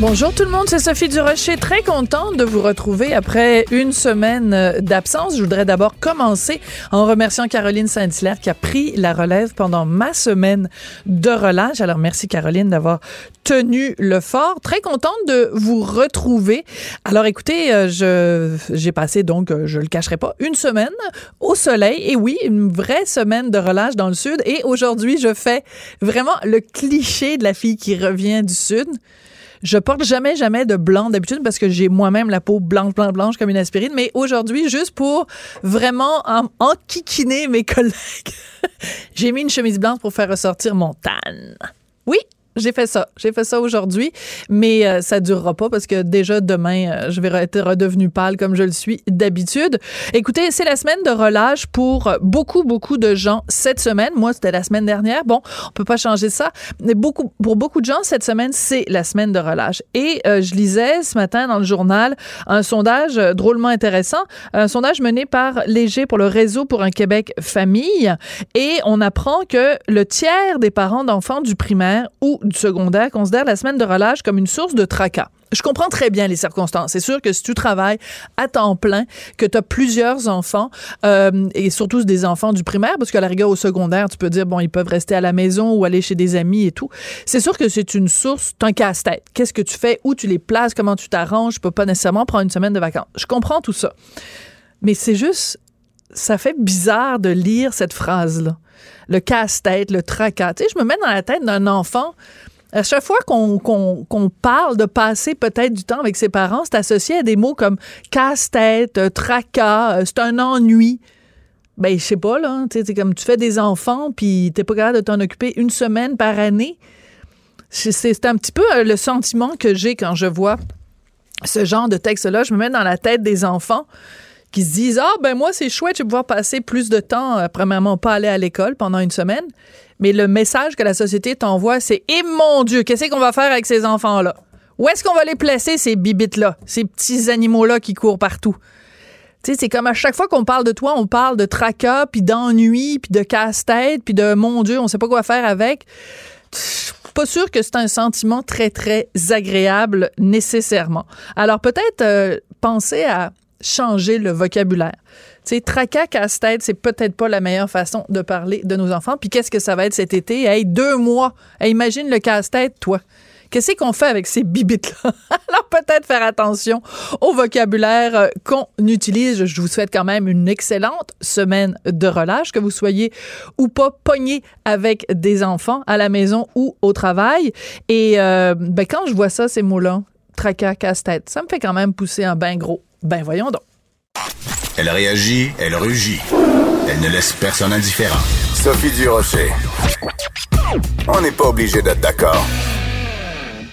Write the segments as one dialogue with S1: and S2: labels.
S1: Bonjour tout le monde, c'est Sophie Durocher. Très contente de vous retrouver après une semaine euh, d'absence. Je voudrais d'abord commencer en remerciant Caroline Saint-Hilaire qui a pris la relève pendant ma semaine de relâche. Alors merci Caroline d'avoir tenu le fort. Très contente de vous retrouver. Alors écoutez, euh, je j'ai passé donc, euh, je le cacherai pas, une semaine au soleil. Et oui, une vraie semaine de relâche dans le sud. Et aujourd'hui, je fais vraiment le cliché de la fille qui revient du sud. Je porte jamais, jamais de blanc d'habitude parce que j'ai moi-même la peau blanche, blanche, blanche comme une aspirine. Mais aujourd'hui, juste pour vraiment en, enquiquiner mes collègues, j'ai mis une chemise blanche pour faire ressortir mon tan. Oui, j'ai fait ça. J'ai fait ça aujourd'hui, mais euh, ça durera pas parce que déjà demain, euh, je vais être redevenu pâle comme je le suis d'habitude. Écoutez, c'est la semaine de relâche pour beaucoup, beaucoup de gens cette semaine. Moi, c'était la semaine dernière. Bon, on peut pas changer ça. Mais beaucoup, pour beaucoup de gens, cette semaine, c'est la semaine de relâche. Et euh, je lisais ce matin dans le journal un sondage drôlement intéressant, un sondage mené par Léger pour le réseau pour un Québec famille. Et on apprend que le tiers des parents d'enfants du primaire ou du secondaire considère la semaine de relâche comme une source de tracas. Je comprends très bien les circonstances. C'est sûr que si tu travailles à temps plein, que tu as plusieurs enfants, euh, et surtout des enfants du primaire, parce qu'à la rigueur au secondaire, tu peux dire, bon, ils peuvent rester à la maison ou aller chez des amis et tout. C'est sûr que c'est une source, un casse-tête. Qu'est-ce que tu fais? Où tu les places? Comment tu t'arranges? Je peux pas nécessairement prendre une semaine de vacances. Je comprends tout ça. Mais c'est juste, ça fait bizarre de lire cette phrase-là. Le casse-tête, le tracas. Tu sais, je me mets dans la tête d'un enfant à chaque fois qu'on parle de passer peut-être du temps avec ses parents, c'est associé à des mots comme casse-tête, tracas, euh, c'est un ennui. Ben, je sais pas, là. Comme tu fais des enfants, puis t'es pas capable de t'en occuper une semaine par année. C'est un petit peu euh, le sentiment que j'ai quand je vois ce genre de texte-là. Je me mets dans la tête des enfants qui se disent Ah, ben moi, c'est chouette, je vais pouvoir passer plus de temps, premièrement, pas aller à l'école pendant une semaine mais le message que la société t'envoie, c'est Eh mon Dieu, qu'est-ce qu'on va faire avec ces enfants-là? Où est-ce qu'on va les placer, ces bibites-là, ces petits animaux-là qui courent partout? Tu sais, c'est comme à chaque fois qu'on parle de toi, on parle de tracas, puis d'ennui, puis de casse-tête, puis de mon Dieu, on sait pas quoi faire avec. Pas sûr que c'est un sentiment très, très agréable nécessairement. Alors peut-être euh, penser à changer le vocabulaire. Tu sais, tracas, casse-tête, c'est peut-être pas la meilleure façon de parler de nos enfants. Puis qu'est-ce que ça va être cet été? Hey, deux mois. imagine le casse-tête, toi. Qu'est-ce qu'on fait avec ces bibites-là? Alors peut-être faire attention au vocabulaire euh, qu'on utilise. Je vous souhaite quand même une excellente semaine de relâche, que vous soyez ou pas pogné avec des enfants à la maison ou au travail. Et euh, ben, quand je vois ça, ces mots-là, tracas, casse-tête, ça me fait quand même pousser un bain gros. Ben voyons donc.
S2: Elle réagit, elle rugit. Elle ne laisse personne indifférent. Sophie Durocher. On n'est pas obligé d'être d'accord.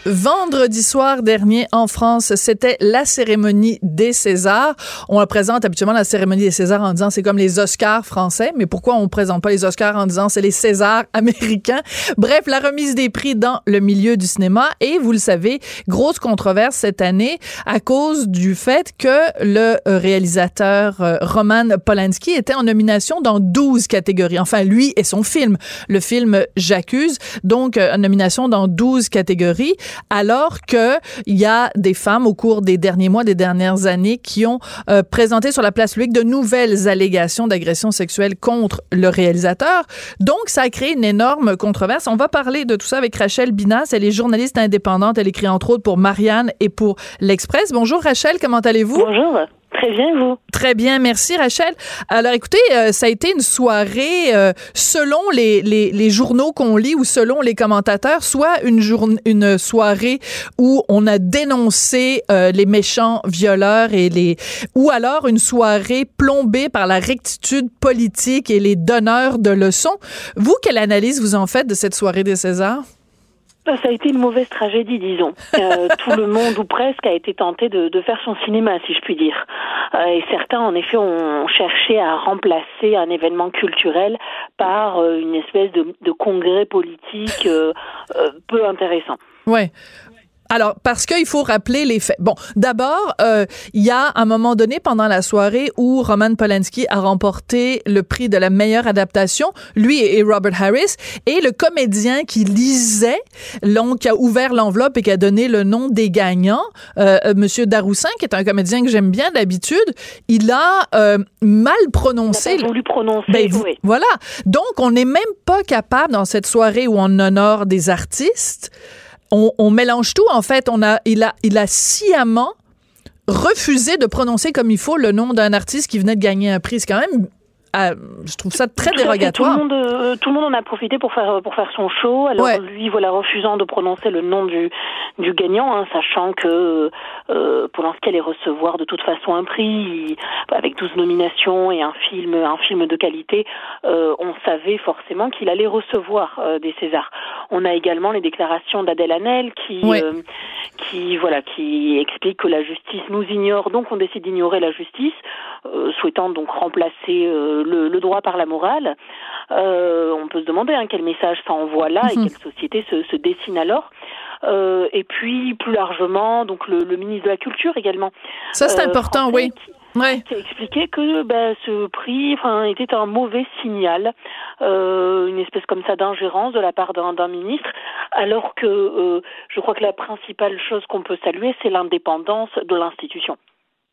S1: Vendredi soir dernier en France, c'était la cérémonie des Césars. On représente habituellement la cérémonie des Césars en disant c'est comme les Oscars français, mais pourquoi on présente pas les Oscars en disant c'est les Césars américains? Bref, la remise des prix dans le milieu du cinéma et vous le savez, grosse controverse cette année à cause du fait que le réalisateur euh, Roman Polanski était en nomination dans 12 catégories. Enfin, lui et son film, le film J'accuse, donc euh, en nomination dans 12 catégories alors que il y a des femmes au cours des derniers mois, des dernières années, qui ont euh, présenté sur la place publique de nouvelles allégations d'agression sexuelle contre le réalisateur. Donc, ça a créé une énorme controverse. On va parler de tout ça avec Rachel Binas. Elle est journaliste indépendante. Elle écrit entre autres pour Marianne et pour l'Express. Bonjour Rachel, comment allez-vous?
S3: Bonjour. Très bien, vous
S1: Très bien, merci Rachel. Alors écoutez, euh, ça a été une soirée euh, selon les, les, journaux qu'on lit ou selon les commentateurs, soit une, une soirée où on a dénoncé euh, les méchants violeurs et les ou alors une soirée plombée par la rectitude politique et les donneurs de leçons. Vous, quelle analyse vous en faites de cette soirée des Césars?
S3: Bah, ça a été une mauvaise tragédie, disons. Euh, tout le monde, ou presque, a été tenté de, de faire son cinéma, si je puis dire. Euh, et certains, en effet, ont cherché à remplacer un événement culturel par euh, une espèce de, de congrès politique euh, euh, peu intéressant.
S1: Ouais. Alors, parce qu'il faut rappeler les faits. Bon, d'abord, euh, il y a un moment donné pendant la soirée où Roman Polanski a remporté le prix de la meilleure adaptation, lui et Robert Harris, et le comédien qui lisait, donc, qui a ouvert l'enveloppe et qui a donné le nom des gagnants, euh, euh, Monsieur Daroussin, qui est un comédien que j'aime bien d'habitude, il a euh, mal prononcé.
S3: Il pas voulu prononcer,
S1: Ben,
S3: oui.
S1: Voilà. Donc, on n'est même pas capable, dans cette soirée où on honore des artistes, on, mélange tout. En fait, on a, il, a, il a sciemment refusé de prononcer comme il faut le nom d'un artiste qui venait de gagner un prix. C'est quand même, euh, je trouve ça très dérogatoire.
S3: Tout le, monde, euh, tout le monde en a profité pour faire pour faire son show. Alors
S1: Ouais.
S3: lui, voilà, refusant de prononcer le nom du du gagnant, hein, sachant que euh, Polanski allait recevoir de toute façon un prix avec 12 nominations et un film un film de qualité. euh, on savait forcément qu'il allait recevoir euh, des Césars. On a également les déclarations d'Adèle Hanel qui
S1: Ouais.
S3: euh, qui voilà qui explique que la justice nous ignore, donc on décide d'ignorer la justice, souhaitant donc remplacer euh, le, le droit par la morale. Euh, on peut se demander hein, quel message ça envoie là et
S1: Mhm.
S3: quelle société se, se dessine alors. Euh, et puis plus largement, donc le, le ministre de la Culture également.
S1: Ça, c'est
S3: euh,
S1: important,
S3: français,
S1: oui.
S3: qui-
S1: Ouais.
S3: qui a expliqué que ben, ce prix était un mauvais signal, euh, une espèce comme ça d'ingérence de la part d'un d'un ministre, alors que euh, je crois que la principale chose qu'on peut saluer, c'est l'indépendance de l'institution.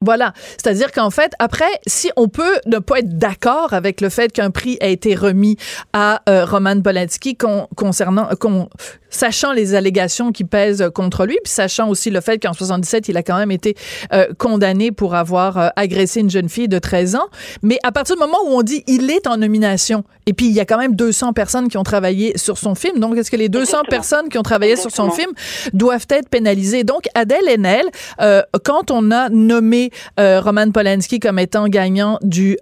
S1: Voilà. C'est-à-dire qu'en fait, après, si on peut ne pas être d'accord avec le fait qu'un prix a été remis à euh, Roman Polanski con- concernant, con- sachant les allégations qui pèsent contre lui, puis sachant aussi le fait qu'en 77, il a quand même été euh, condamné pour avoir euh, agressé une jeune fille de 13 ans. Mais à partir du moment où on dit il est en nomination, et puis il y a quand même 200 personnes qui ont travaillé sur son film, donc est-ce que les 200
S3: Exactement.
S1: personnes qui ont travaillé sur son film doivent être pénalisées? Donc, Adèle Haenel, euh, quand on a nommé euh, Roman Polanski comme étant gagnant du,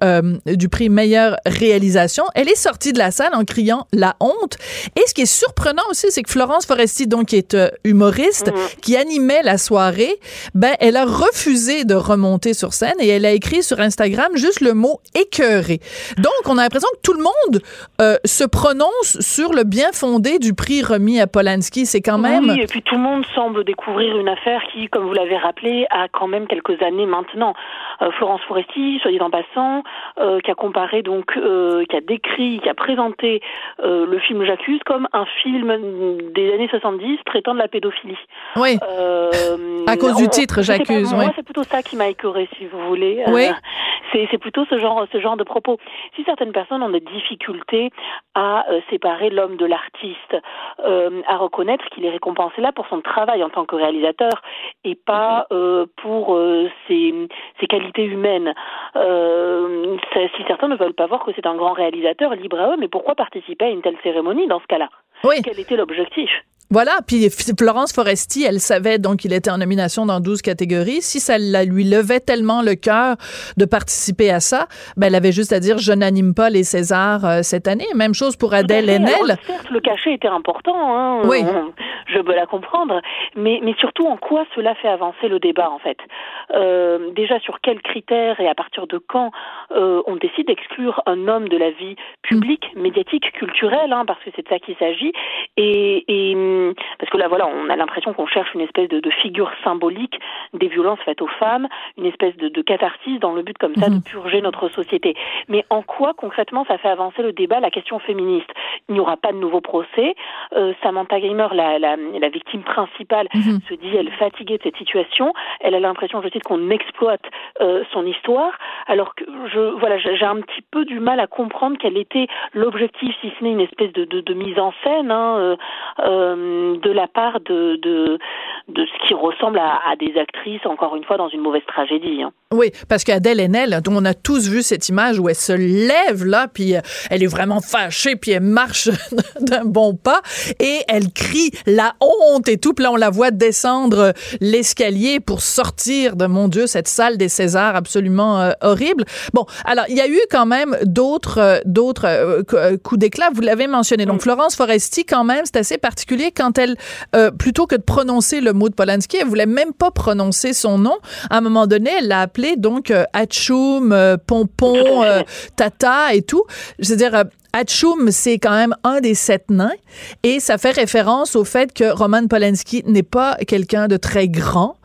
S1: du prix meilleure réalisation, elle est sortie de la salle en criant la honte. Et ce qui est surprenant aussi, c'est que Florence Foresti, donc qui est euh, humoriste, qui animait la soirée, ben elle a refusé de remonter sur scène et elle a écrit sur Instagram juste le mot écœuré. Donc on a l'impression que tout le monde euh, se prononce sur le bien fondé du prix remis à Polanski. C'est quand même
S3: Oui, et puis tout le monde semble découvrir une affaire qui, comme vous l'avez rappelé, a quand même quelques années maintenant. Euh, Florence Foresti, soit dit en passant, euh, qui a comparé donc, euh, qui a décrit, qui a présenté euh, le film J'accuse comme un film des années 70 traitant de la pédophilie.
S1: oui.
S3: Euh,
S1: À cause du titre, J'accuse,
S3: Moi, c'est plutôt ça qui m'a écœuré, si vous voulez. Euh,
S1: Oui.
S3: c'est c'est plutôt ce genre, ce genre de propos. Si certaines personnes ont des difficultés à euh, séparer l'homme de l'artiste, à reconnaître qu'il est récompensé là pour son travail en tant que réalisateur et pas euh, pour ses, ses qualités humaines. Si certains ne veulent pas voir que c'est un grand réalisateur, libre à eux, mais pourquoi participer à une telle cérémonie dans ce cas-là?
S1: Oui.
S3: Quel était l'objectif?
S1: Voilà, puis Florence Foresti, elle savait donc qu'il était en nomination dans 12 catégories. Si ça la lui levait tellement le cœur de participer à ça, ben elle avait juste à dire je n'anime pas les Césars euh, cette année. Même chose pour Adèle. Haenel.
S3: Certes, le cachet était important, hein,
S1: Oui.
S3: on- je peux la comprendre, mais, mais surtout en quoi cela fait avancer le débat en fait? Euh, déjà sur quels critères et à partir de quand euh, on décide d'exclure un homme de la vie publique, médiatique, culturelle, hein, parce que c'est de ça qu'il s'agit, et, et hum, parce que là voilà, on a l'impression qu'on cherche une espèce de, de figure symbolique des violences faites aux femmes, une espèce de, de catharsis dans le but comme ça de purger notre société. Mais en quoi concrètement ça fait avancer le débat, la question féministe? Il n'y aura pas de nouveau procès. Euh, Samantha Gamer, la, la, la victime principale, se dit elle fatiguée de cette situation. Elle a l'impression, je cite, qu'on exploite euh, son histoire. Alors que je voilà, j'ai j'ai un petit peu du mal à comprendre quel était l'objectif, si ce n'est une espèce de, de, de mise en scène hein, de la part de, de, de ce qui ressemble à, à, des actrices, encore une fois, dans une mauvaise tragédie. Hein.
S1: Oui, parce qu'Adèle Haenel, on a tous vu cette image où elle se lève là, puis elle est vraiment fâchée, puis elle marche d'un bon pas et elle crie la honte et tout. Puis là, on la voit descendre l'escalier pour sortir de, mon Dieu, cette salle des Césars absolument euh, horrible. Bon, alors, il y a eu quand même d'autres euh, d'autres euh, coups d'éclat. Vous l'avez mentionné. Donc, Florence Foresti, quand même, c'est assez particulier quand elle, plutôt que de prononcer le mot de Polanski, elle voulait même pas prononcer son nom. À un moment donné, elle l'a appelé donc Hatchoum, Pompon, Tata et tout. Je veux dire, Hatchoum, c'est quand même un des sept nains et ça fait référence au fait que Roman Polanski n'est pas quelqu'un de très grand.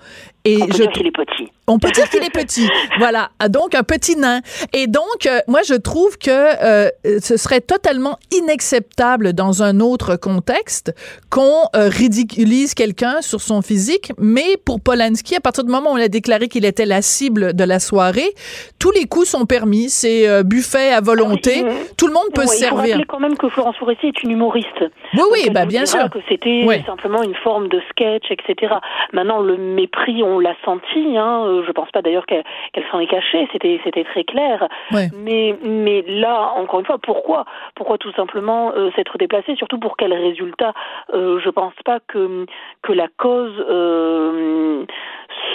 S3: Et On peut je... dire qu'il est petit.
S1: On peut dire qu'il est petit. Voilà. Donc, un petit nain. Et donc, euh, moi, je trouve que euh, ce serait totalement inacceptable dans un autre contexte qu'on euh, ridiculise quelqu'un sur son physique. Mais pour Polanski, à partir du moment où on a déclaré qu'il était la cible de la soirée, tous les coups sont permis. C'est buffet à volonté. Ah Tout le monde peut se servir. Il faut
S3: rappeler quand même que Florence Foresti est une humoriste.
S1: Oui, oui, bah, bien sûr.
S3: que c'était simplement une forme de sketch, etc. Maintenant, le mépris, on l'a senti, hein, je pense pas d'ailleurs qu'elle s'en est cachée. C'était c'était très clair. Mais mais là encore une fois, pourquoi pourquoi tout simplement euh, s'être déplacé Surtout pour quel résultat euh, Je pense pas que que la cause euh,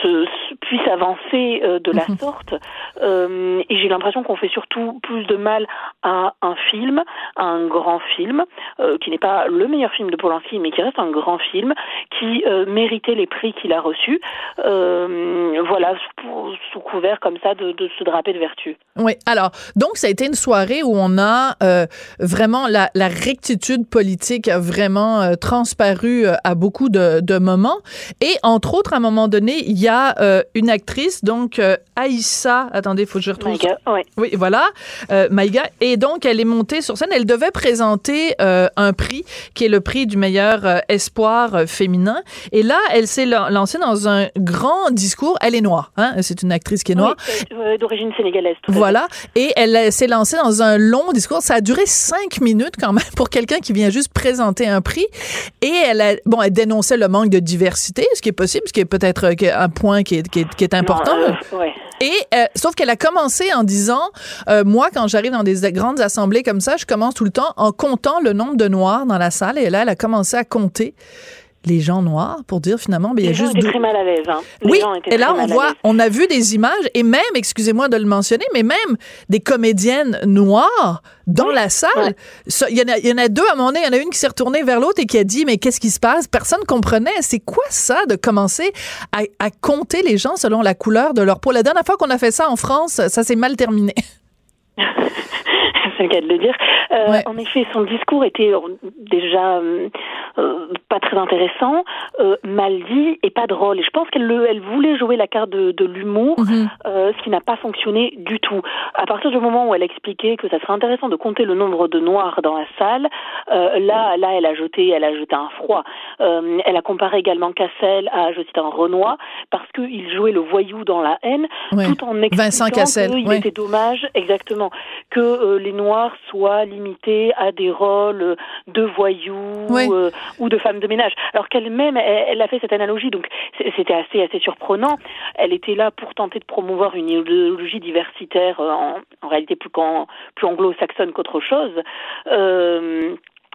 S3: se, puisse avancer euh, de la mhm. sorte. Et j'ai l'impression qu'on fait surtout plus de mal à un film, à un grand film, qui n'est pas le meilleur film de Polanski, mais qui reste un grand film, qui méritait les prix qu'il a reçus. voilà, sous, couvert comme ça de, de, se draper de vertu.
S1: Oui, alors, donc ça a été une soirée où on a vraiment la, la, rectitude politique a vraiment transparu à beaucoup de, de moments. Et entre autres, à un moment donné, il y a euh, une actrice, donc euh, Aïssa, attendez, il faut que je retrouve.
S3: Maïga, ouais.
S1: Oui, voilà, euh, Maïga. Et donc, elle est montée sur scène. Elle devait présenter un prix qui est le prix du meilleur espoir féminin. Et là, elle s'est lancée dans un grand discours. Elle est noire, hein? c'est une actrice qui est noire.
S3: Oui, d'origine sénégalaise.
S1: Voilà. Et elle s'est lancée dans un long discours. Ça a duré cinq minutes quand même pour quelqu'un qui vient juste présenter un prix. Et elle a, bon, elle dénonçait le manque de diversité, ce qui est possible, ce qui est peut-être un point qui est, qui est, qui est important.
S3: Euh,
S1: Et euh, sauf qu'elle a commencé en disant, euh, moi quand j'arrive dans des grandes assemblées comme ça, je commence tout le temps en comptant le nombre de noirs dans la salle. Et là, elle a commencé à compter les gens noirs pour dire finalement
S3: mais
S1: il y a juste
S3: étaient très mal à l'aise hein.
S1: oui et là on voit on a vu des images et même excusez-moi de le mentionner mais même des comédiennes noires dans la salle. il y, en a, y en a deux à un moment donné il y en a une qui s'est retournée vers l'autre et qui a dit mais qu'est-ce qui se passe? Personne comprenait. C'est quoi ça de commencer à, à compter les gens selon la couleur de leur peau? La dernière fois qu'on a fait ça en France ça s'est mal terminé
S3: c'est le cas de le dire. Euh, En effet, son discours était déjà euh, euh, pas très intéressant, euh, mal dit et pas drôle. Et je pense qu'elle elle voulait jouer la carte de, de l'humour, mhm. euh, ce qui n'a pas fonctionné du tout. À partir du moment où elle expliquait que ça serait intéressant de compter le nombre de noirs dans la salle, là, là, elle a jeté, elle a jeté un froid. elle a comparé également Cassel à, je cite, un Renoir, parce qu'il jouait le voyou dans la haine, tout en expliquant qu'il était dommage, exactement, que les noirs soient limités à des rôles de voyous ou de femmes de ménage. Alors qu'elle-même, elle, a fait cette analogie, donc c'était assez assez surprenant. Elle était là pour tenter de promouvoir une idéologie diversitaire euh, en, en réalité plus, plus anglo-saxonne qu'autre chose. Euh,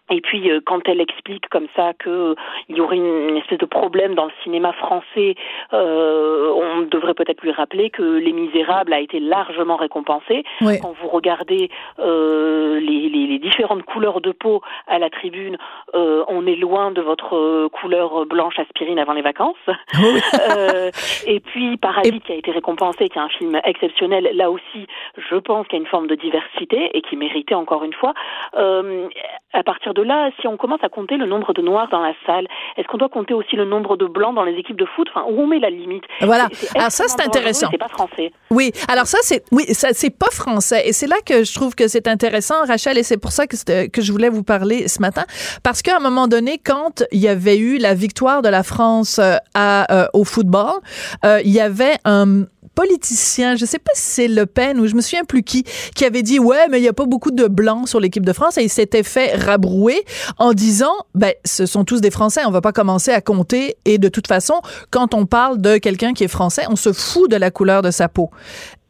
S3: et puis euh, quand elle explique comme ça que euh, il y aurait une, espèce de problème dans le cinéma français, euh, on devrait peut-être lui rappeler que Les Misérables a été largement récompensé. Quand vous regardez euh, les, les, les, différentes couleurs de peau à la tribune, euh, on est loin de votre couleur blanche aspirine avant les vacances. et puis Parasite qui a été récompensé, qui est un film exceptionnel, là aussi, je pense qu'il y a une forme de diversité et qui méritait encore une fois. à partir de là, si on commence à compter le nombre de noirs dans la salle, est-ce qu'on doit compter aussi le nombre de blancs dans les équipes de foot? Enfin, où on met la limite?
S1: Voilà. alors ça, c'est intéressant.
S3: C'est pas français.
S1: Oui. Alors ça, c'est oui, ça c'est pas français. Et c'est là que je trouve que c'est intéressant, Rachel, et c'est pour ça que que je voulais vous parler ce matin, parce qu'à un moment donné, quand il y avait eu la victoire de la France euh, à, euh, au football, euh, il y avait un politicien, je sais pas si c'est Le Pen ou je me souviens plus qui, qui avait dit ouais, mais il y a pas beaucoup de blancs sur l'équipe de France. Et il s'était fait rabrouer en disant ben ce sont tous des Français, on va pas commencer à compter. Et de toute façon, quand on parle de quelqu'un qui est français, on se fout de la couleur de sa peau.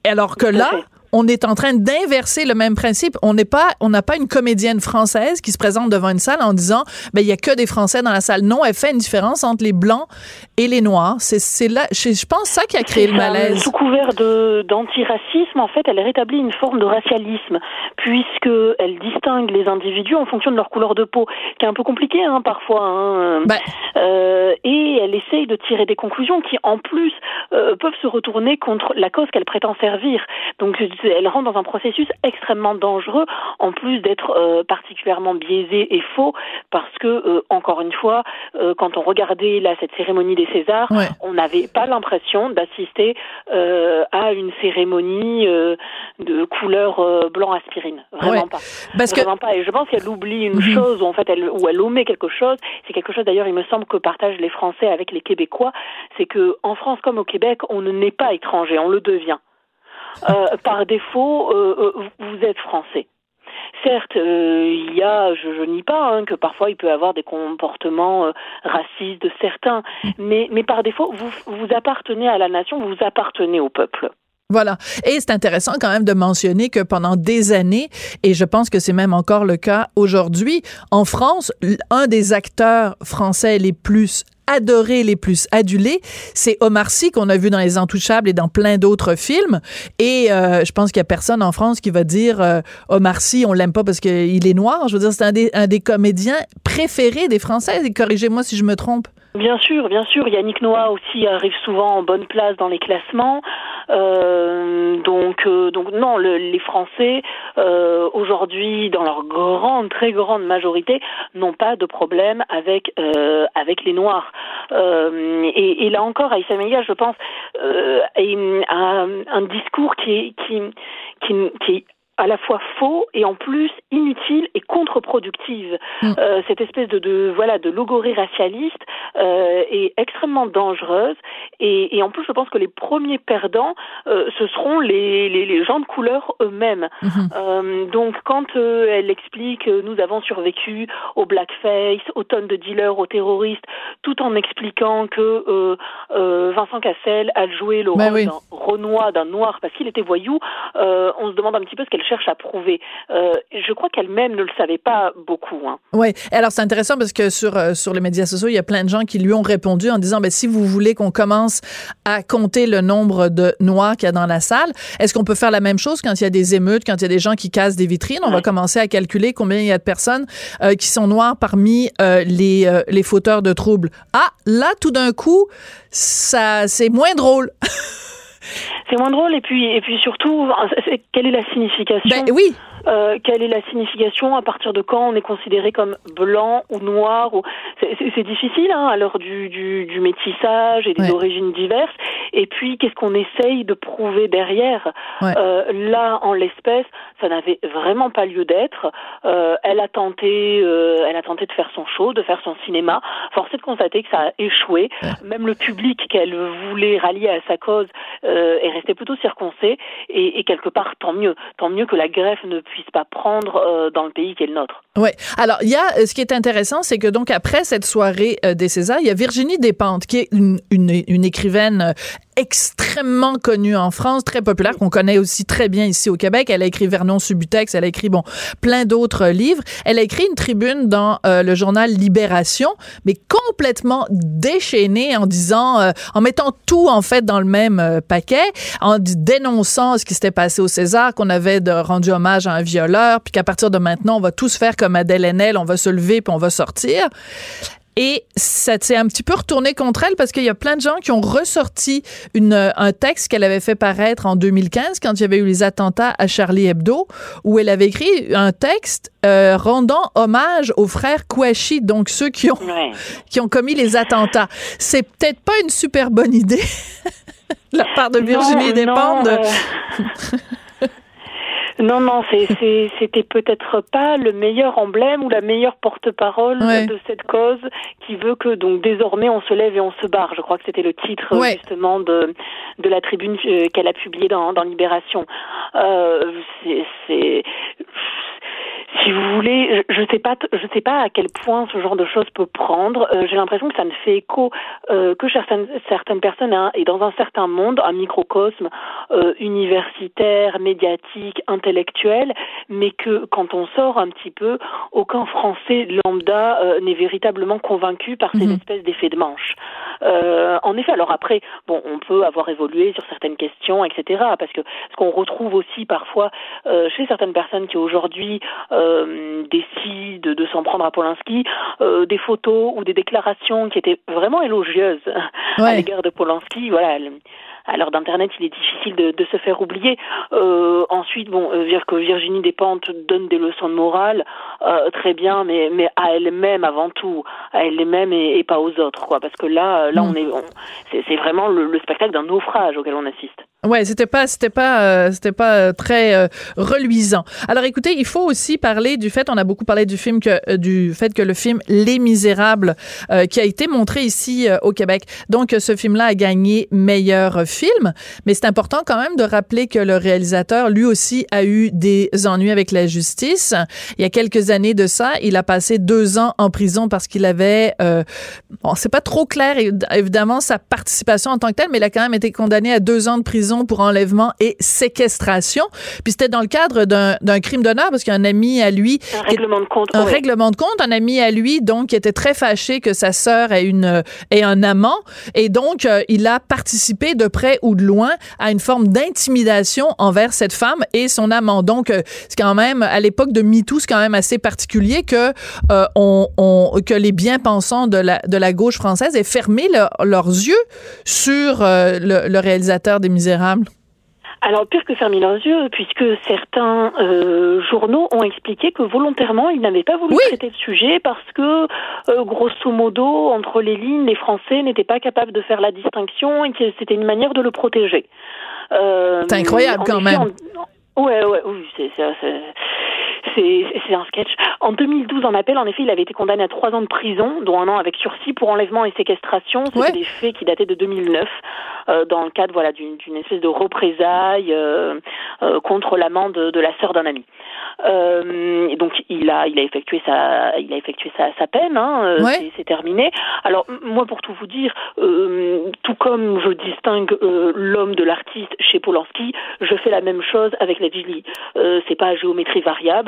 S1: Alors que là, on est en train d'inverser le même principe. On n'est pas, on n'a pas une comédienne française qui se présente devant une salle en disant, ben il y a que des Français dans la salle. Non, elle fait une différence entre les blancs et les noirs. C'est, là, je, je pense ça qui a créé le malaise.
S3: Sous couvert de, d'antiracisme, en fait, elle rétablit une forme de racialisme, puisque elle distingue les individus en fonction de leur couleur de peau, qui est un peu compliqué hein, parfois. Hein.
S1: Ben.
S3: Euh, et elle essaye de tirer des conclusions qui, en plus, euh, peuvent se retourner contre la cause qu'elle prétend servir. Donc, elle rentre dans un processus extrêmement dangereux, en plus d'être euh, particulièrement biaisé et faux, parce que euh, encore une fois, euh, quand on regardait là cette cérémonie des Césars,
S1: Ouais.
S3: on n'avait pas l'impression d'assister à une cérémonie de couleur blanc aspirine, vraiment
S1: Ouais.
S3: pas.
S1: Parce que
S3: Vraiment pas. Et je pense qu'elle oublie une
S1: Mhm.
S3: chose, ou en fait, elle, ou elle omet quelque chose. C'est quelque chose, d'ailleurs, il me semble que partagent les Français avec les Québécois. C'est que en France comme au Québec, on ne naît pas étranger, on le devient. Euh, par défaut, euh, euh, vous êtes français. Certes, il y a, je, je nie pas, hein, que parfois il peut avoir des comportements racistes de certains, mais, mais par défaut, vous, vous appartenez à la nation, vous appartenez au peuple.
S1: Voilà. Et c'est intéressant quand même de mentionner que pendant des années, et je pense que c'est même encore le cas aujourd'hui, en France, un des acteurs français les plus adorés, les plus adulés, c'est Omar Sy qu'on a vu dans Les Intouchables et dans plein d'autres films. Et euh, je pense qu'il y a personne en France qui va dire euh, Omar Sy, on l'aime pas parce qu'il est noir. Je veux dire, c'est un des, un des comédiens préférés des Français. Et Corrigez-moi si je me trompe.
S3: Bien sûr, bien sûr. Yannick Noah aussi arrive souvent en bonne place dans les classements. Euh, donc, euh, donc non, le- les Français euh, aujourd'hui, dans leur grande, très grande majorité, n'ont pas de problème avec avec les Noirs. Et, là encore, Aïssa je pense, a un, discours qui, qui est à la fois faux et en plus inutile et contre-productive.
S1: Mm.
S3: Euh, cette espèce de, de voilà de logorée racialiste euh, est extrêmement dangereuse et, et en plus je pense que les premiers perdants euh, ce seront les, les, les gens de couleur eux-mêmes. Euh, donc quand euh, elle explique euh, nous avons survécu au blackface, aux tonnes de dealers, aux terroristes, tout en expliquant que euh, euh, Vincent Cassel a joué le
S1: Ben
S3: rôle
S1: oui.
S3: d'un Renoir, d'un noir parce qu'il était voyou, euh, on se demande un petit peu ce qu'elle cherche à prouver. Euh, je crois qu'elle-même ne le savait pas beaucoup. Hein.
S1: Oui. Alors, c'est intéressant parce que sur, euh, sur les médias sociaux, il y a plein de gens qui lui ont répondu en disant, ben, si vous voulez qu'on commence à compter le nombre de noirs qu'il y a dans la salle, est-ce qu'on peut faire la même chose quand il y a des émeutes, quand il y a des gens qui cassent des vitrines? On va commencer à calculer combien il y a de personnes euh, qui sont noires parmi les, les fauteurs de troubles. Ah, là, tout d'un coup, ça, c'est moins drôle.
S3: C'est moins drôle et puis et puis surtout, quelle est la signification?
S1: Ben oui.
S3: Euh, quelle est la signification à partir de quand on est considéré comme blanc ou noir ou c'est- difficile hein, à l'heure du, du, du métissage et des
S1: Ouais.
S3: origines diverses. Et puis qu'est-ce qu'on essaye de prouver derrière
S1: Ouais.
S3: Euh, là en l'espèce ça n'avait vraiment pas lieu d'être. Euh, elle a tenté euh, elle a tenté de faire son show de faire son cinéma. Force est de constater que ça a échoué. Même le public qu'elle voulait rallier à sa cause euh, est resté plutôt circoncé et, et quelque part tant mieux. Tant mieux que la greffe ne puisse pas prendre euh, dans le pays qui est le nôtre.
S1: Oui. Alors, il y a, euh, ce qui est intéressant, c'est que donc après cette soirée euh, des Césars, il y a Virginie Despentes, qui est une, une, une écrivaine extrêmement connue en France, très populaire, qu'on connaît aussi très bien ici au Québec. Elle a écrit Vernon Subutex, elle a écrit, bon, plein d'autres livres. Elle a écrit une tribune dans euh, le journal Libération, mais complètement déchaînée en disant, euh, en mettant tout, en fait, dans le même euh, paquet, en dénonçant ce qui s'était passé au César, qu'on avait rendu hommage à un violeur, puis qu'à partir de maintenant, on va tous faire comme Adèle Haenel, on va se lever puis on va sortir. Et ça s'est un petit peu retourné contre elle parce qu'il y a plein de gens qui ont ressorti une, un texte qu'elle avait fait paraître en 2015 quand il y avait eu les attentats à Charlie Hebdo, où elle avait écrit un texte euh, rendant hommage aux frères Kouachi, donc ceux qui ont,
S3: Ouais.
S1: qui ont commis les attentats. C'est peut-être pas une super bonne idée de la part de Virginie Despentes.
S3: euh, Non, non, c'était peut-être pas le meilleur emblème ou la meilleure porte-parole de cette cause qui veut que donc désormais on se lève et on se barre. Je crois que c'était le titre justement de de la tribune euh, qu'elle a publiée dans, dans Libération. Euh, c'est si vous voulez, je ne sais pas, je sais pas à quel point ce genre de choses peut prendre. Euh, j'ai l'impression que ça ne fait écho euh, que certaines certaines personnes hein, et dans un certain monde, un microcosme euh, universitaire, médiatique, intellectuel, mais que quand on sort un petit peu, aucun Français lambda n'est véritablement convaincu par ces mhm. espèces d'effets de manche. en effet, alors après, bon, on peut avoir évolué sur certaines questions, etc. Parce que ce qu'on retrouve aussi parfois chez certaines personnes qui aujourd'hui euh, décide de s'en prendre à Polanski, euh, des photos ou des déclarations qui étaient vraiment élogieuses à l'égard de Polanski. Voilà, l'heure d'Internet, il est difficile de, de se faire oublier. Euh, ensuite, bon, euh, dire que Virginie Despentes donne des leçons de morale, euh, très bien, mais, mais à elle-même avant tout, à elle-même et, et, pas aux autres, quoi. Parce que là, là, mm. on est, c'est vraiment le, le spectacle d'un naufrage auquel on assiste.
S1: Ouais, c'était pas, c'était pas, euh, c'était pas euh, très euh, reluisant. Alors, écoutez, il faut aussi parler du fait, on a beaucoup parlé du film que, du fait que le film Les Misérables, qui a été montré ici au Québec. Donc, ce film-là a gagné meilleur film, mais c'est important quand même de rappeler que le réalisateur, lui aussi, a eu des ennuis avec la justice. Il y a quelques années de ça, il a passé deux ans en prison parce qu'il avait, bon, c'est pas trop clair évidemment sa participation en tant que tel, mais il a quand même été condamné à deux ans de prison pour enlèvement et séquestration. Puis c'était dans le cadre d'un crime d'honneur parce qu'un ami à lui...
S3: Un règlement de compte.
S1: Un règlement de compte. Un ami à lui, donc, qui était très fâché que sa sœur ait, une, ait un amant. Et donc, euh, il a participé de près ou de loin à une forme d'intimidation envers cette femme et son amant. Donc, euh, c'est quand même, à l'époque de MeToo, c'est quand même assez particulier que, euh, on, que les bien-pensants de la, de la gauche française aient fermé leurs yeux sur le, le réalisateur des Misérables
S3: alors, pire que fermer leurs yeux, puisque certains euh, journaux ont expliqué que volontairement, ils n'avaient pas voulu traiter le sujet parce que, euh, grosso modo, entre les lignes, les Français n'étaient pas capables de faire la distinction et que c'était une manière de le protéger.
S1: Euh, c'est incroyable quand même.
S3: Ouais, ouais, oui, c'est c'est un sketch. En 2012, en appel, en effet, il avait été condamné à trois ans de prison, dont un an avec sursis pour enlèvement et séquestration. C'était des faits qui dataient de 2009, euh, dans le cadre voilà d'une espèce de représailles euh, euh, contre l'amant de, de, la sœur d'un ami. Et donc il a il a effectué sa il a effectué sa, sa peine. Hein, c'est terminé. Alors moi, pour tout vous dire, tout comme je distingue l'homme de l'artiste chez Polanski, je fais la même chose avec la Gilly. c'est pas à géométrie variable.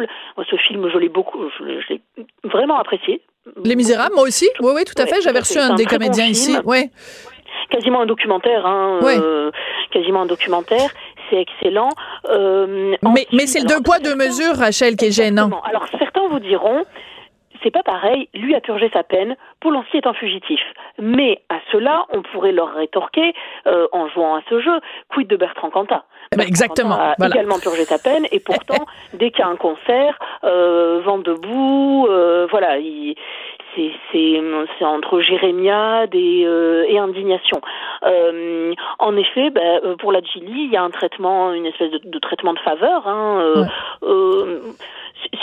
S3: Ce film, je l'ai beaucoup, je, l'ai vraiment apprécié.
S1: Les Misérables, moi aussi. Oui, oui, tout à fait. J'avais reçu un, des comédiens ici. Ouais.
S3: Quasiment un documentaire, hein, euh, quasiment un documentaire. C'est excellent.
S1: Euh, mais mais c'est le deux poids deux mesures, Rachel, qui est gênant.
S3: Alors certains vous diront, c'est pas pareil. Lui a purgé sa peine. Polanski est un fugitif. Mais à cela, on pourrait leur rétorquer euh, en jouant à ce jeu. Quid de Bertrand Cantat?
S1: Eh ben, exactement.
S3: a également purgé sa peine et pourtant, dès qu'il y a un concert, euh, vent debout, euh, voilà, c'est c'est entre jérémiade et, euh, et indignation. Euh, en effet, ben, pour la Gilly, il y a un traitement, une espèce de, de traitement de faveur. Hein, euh,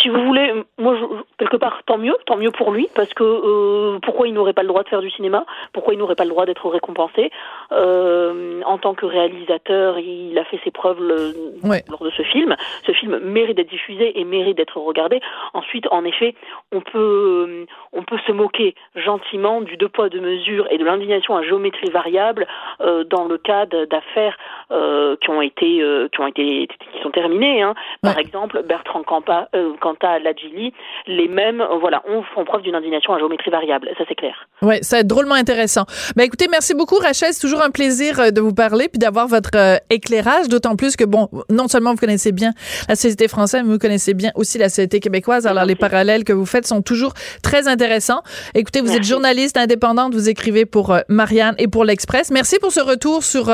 S3: si vous voulez, moi, je, quelque part, tant mieux, tant mieux pour lui, parce que euh, pourquoi il n'aurait pas le droit de faire du cinéma? Pourquoi il n'aurait pas le droit d'être récompensé? Euh, En tant que réalisateur, il a fait ses preuves lors de ce film. Ce film mérite d'être diffusé et mérite d'être regardé. Ensuite, en effet, on peut, on peut se moquer gentiment du deux poids deux mesures et de l'indignation à géométrie variable euh, dans le cas d'affaires euh, qui ont été, euh, qui ont été, qui sont terminées. Hein. Par exemple, Bertrand Campa quant à la Gili, les mêmes, euh, voilà, on font preuve d'une indignation à géométrie variable. Ça, c'est clair.
S1: Oui, ça va être drôlement intéressant. Ben, écoutez, merci beaucoup, Rachel. C'est toujours un plaisir euh, de vous parler puis d'avoir votre euh, éclairage, d'autant plus que, bon, non seulement vous connaissez bien la société française, mais vous connaissez bien aussi la société québécoise. Alors, les parallèles que vous faites sont toujours très intéressants. Écoutez, vous êtes journaliste indépendante, vous écrivez pour Marianne et pour l'Express. Merci pour ce retour sur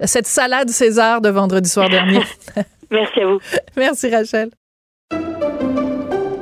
S1: cette salade César de vendredi soir dernier.
S3: Merci à vous.
S1: Merci, Rachel.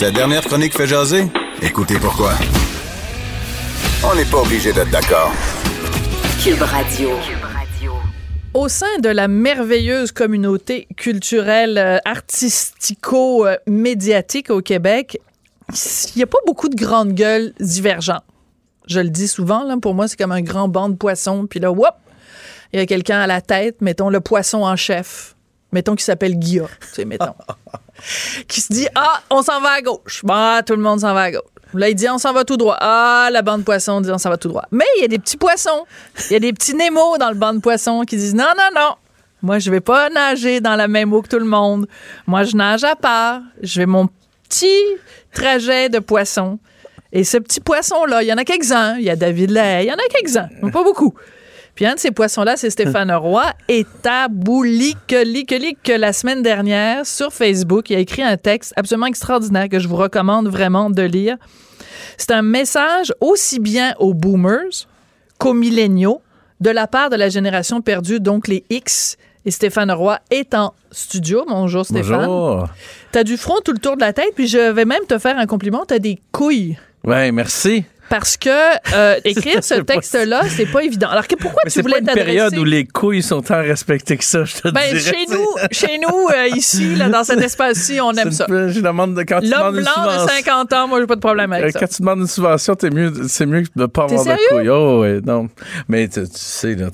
S2: Cette dernière chronique fait jaser? Écoutez pourquoi. On n'est pas obligé d'être d'accord.
S4: Cube Radio.
S1: Au sein de la merveilleuse communauté culturelle, euh, artistico-médiatique au Québec, il n'y a pas beaucoup de grandes gueules divergentes. Je le dis souvent, là, pour moi, c'est comme un grand banc de poissons, puis là, whoop, il y a quelqu'un à la tête, mettons le poisson en chef, mettons qui s'appelle Guilla, tu sais, mettons, qui se dit, ah, on s'en va à gauche. Bah, tout le monde s'en va à gauche. Là, il dit on s'en va tout droit. Ah, la bande poisson dit on s'en va tout droit. Mais il y a des petits poissons. Il y a des petits Nemo dans le banc de poissons qui disent non, non, non. Moi, je vais pas nager dans la même eau que tout le monde. Moi, je nage à part. Je vais mon petit trajet de poisson. Et ce petit poisson-là, il y en a quelques-uns. Il y a David Lay, il y en a quelques-uns, mais pas beaucoup. Puis un de ces poissons-là, c'est Stéphane Roy, est à que la semaine dernière sur Facebook. Il a écrit un texte absolument extraordinaire que je vous recommande vraiment de lire. C'est un message aussi bien aux boomers qu'aux milléniaux de la part de la génération perdue, donc les X. Et Stéphane Roy est en studio. Bonjour Stéphane.
S5: Bonjour.
S1: T'as du front tout le tour de la tête, puis je vais même te faire un compliment. T'as des couilles.
S5: Ouais, merci.
S1: Parce que euh, écrire ce texte-là, c'est pas évident. Alors que pourquoi
S5: Mais
S1: tu
S5: c'est
S1: voulais
S5: pas une
S1: t'adresser?
S5: période où les couilles sont tant respectées que ça, je te
S1: Ben,
S5: dirais.
S1: chez nous, chez nous euh, ici, là, dans cet espace-ci, on aime ça.
S5: Je demande de, quand tu
S1: L'homme
S5: demandes une
S1: blanc de
S5: subvention-
S1: 50 ans, moi, j'ai pas de problème
S5: euh,
S1: avec ça.
S5: Quand tu demandes une subvention, t'es mieux, c'est mieux de pas avoir de couilles. Oh, ouais, non. Mais tu, tu sais, là,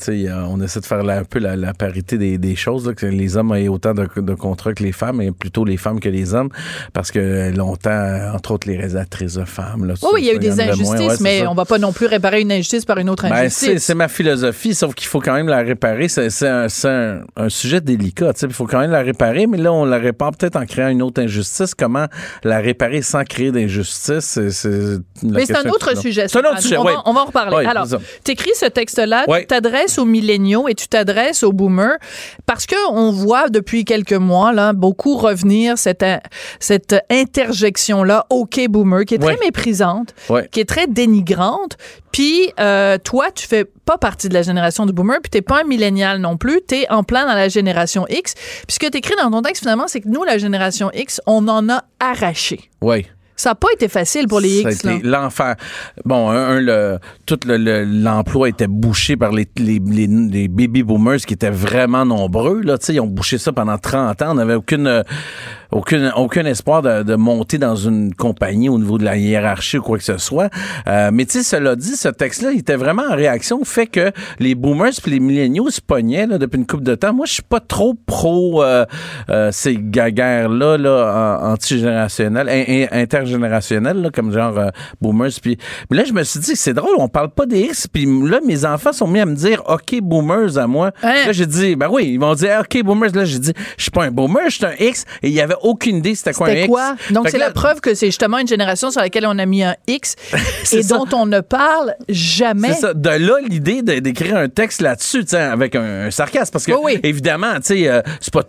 S5: on essaie de faire un peu la, la parité des, des choses, là, que les hommes aient autant de, de contrats que les femmes, et plutôt les femmes que les hommes, parce que longtemps, entre autres, les réalisatrices de femmes. Là,
S1: Oh, oui, il y a eu des injustices,
S5: ouais,
S1: mais
S5: ça.
S1: on va pas non plus réparer une injustice par une autre
S5: Ben, c'est,
S1: injustice.
S5: c'est ma philosophie, sauf qu'il faut quand même la réparer. C'est, un, un- un sujet délicat. Il faut quand même la réparer, mais là, on la répare peut-être en créant une autre injustice. Comment la réparer sans créer d'injustice?
S1: Mais c'est un autre sujet.
S5: C'est un autre sujet,
S1: on, va, on va en reparler. Alors, tu écris ce texte-là, tu t'adresses aux milléniaux et tu t'adresses aux boomers parce que on voit depuis quelques mois là beaucoup revenir cette cette interjection-là OK boomer qui est très méprisante, qui est très dénigrante. Puis euh, toi, tu fais pas partie de la génération du boomer, puis t'es pas un millénial non plus, t'es en plein dans la génération X. Puis ce que t'écris dans ton texte finalement, c'est que nous, la génération X, on en a arraché.
S5: Oui.
S1: Ça n'a pas été facile pour les X.
S5: L'enfer. Bon, un, un, le, tout le- le- l'emploi était bouché par les, les, les, les baby boomers qui étaient vraiment nombreux. Là, Tu sais, ils ont bouché ça pendant 30 ans. On n'avait aucune, euh, aucune, aucun espoir de, de monter dans une compagnie au niveau de la hiérarchie ou quoi que ce soit. Euh, mais tu sais, cela dit, ce texte-là, il était vraiment en réaction au fait que les boomers puis les milléniaux se pognaient là, depuis une couple de temps. Moi, je suis pas trop pro euh, euh, ces guerres-là là, antigénérationnelles, in- in- intergénérationnelles, là, comme genre euh, boomers. Puis, mais là, je me suis dit, c'est drôle, on parle pas des X. Puis là, mes enfants sont mis à me dire, OK, boomers à moi.
S1: Hein?
S5: Là, j'ai dit, ben oui, ils vont dire, OK, boomers. Là, j'ai dit, je suis pas un boomer, je suis un X. Et il y avait aucune idée c'était quoi un X.
S1: quoi? Donc, c'est la preuve que c'est justement une génération sur laquelle on a mis un X et
S5: ça.
S1: dont on ne parle jamais.
S5: C'est ça. De là, l'idée d'écrire un texte là-dessus, avec un, un sarcasme. Parce que,
S1: Oui, oui.
S5: évidemment, tu sais, euh, c'est pas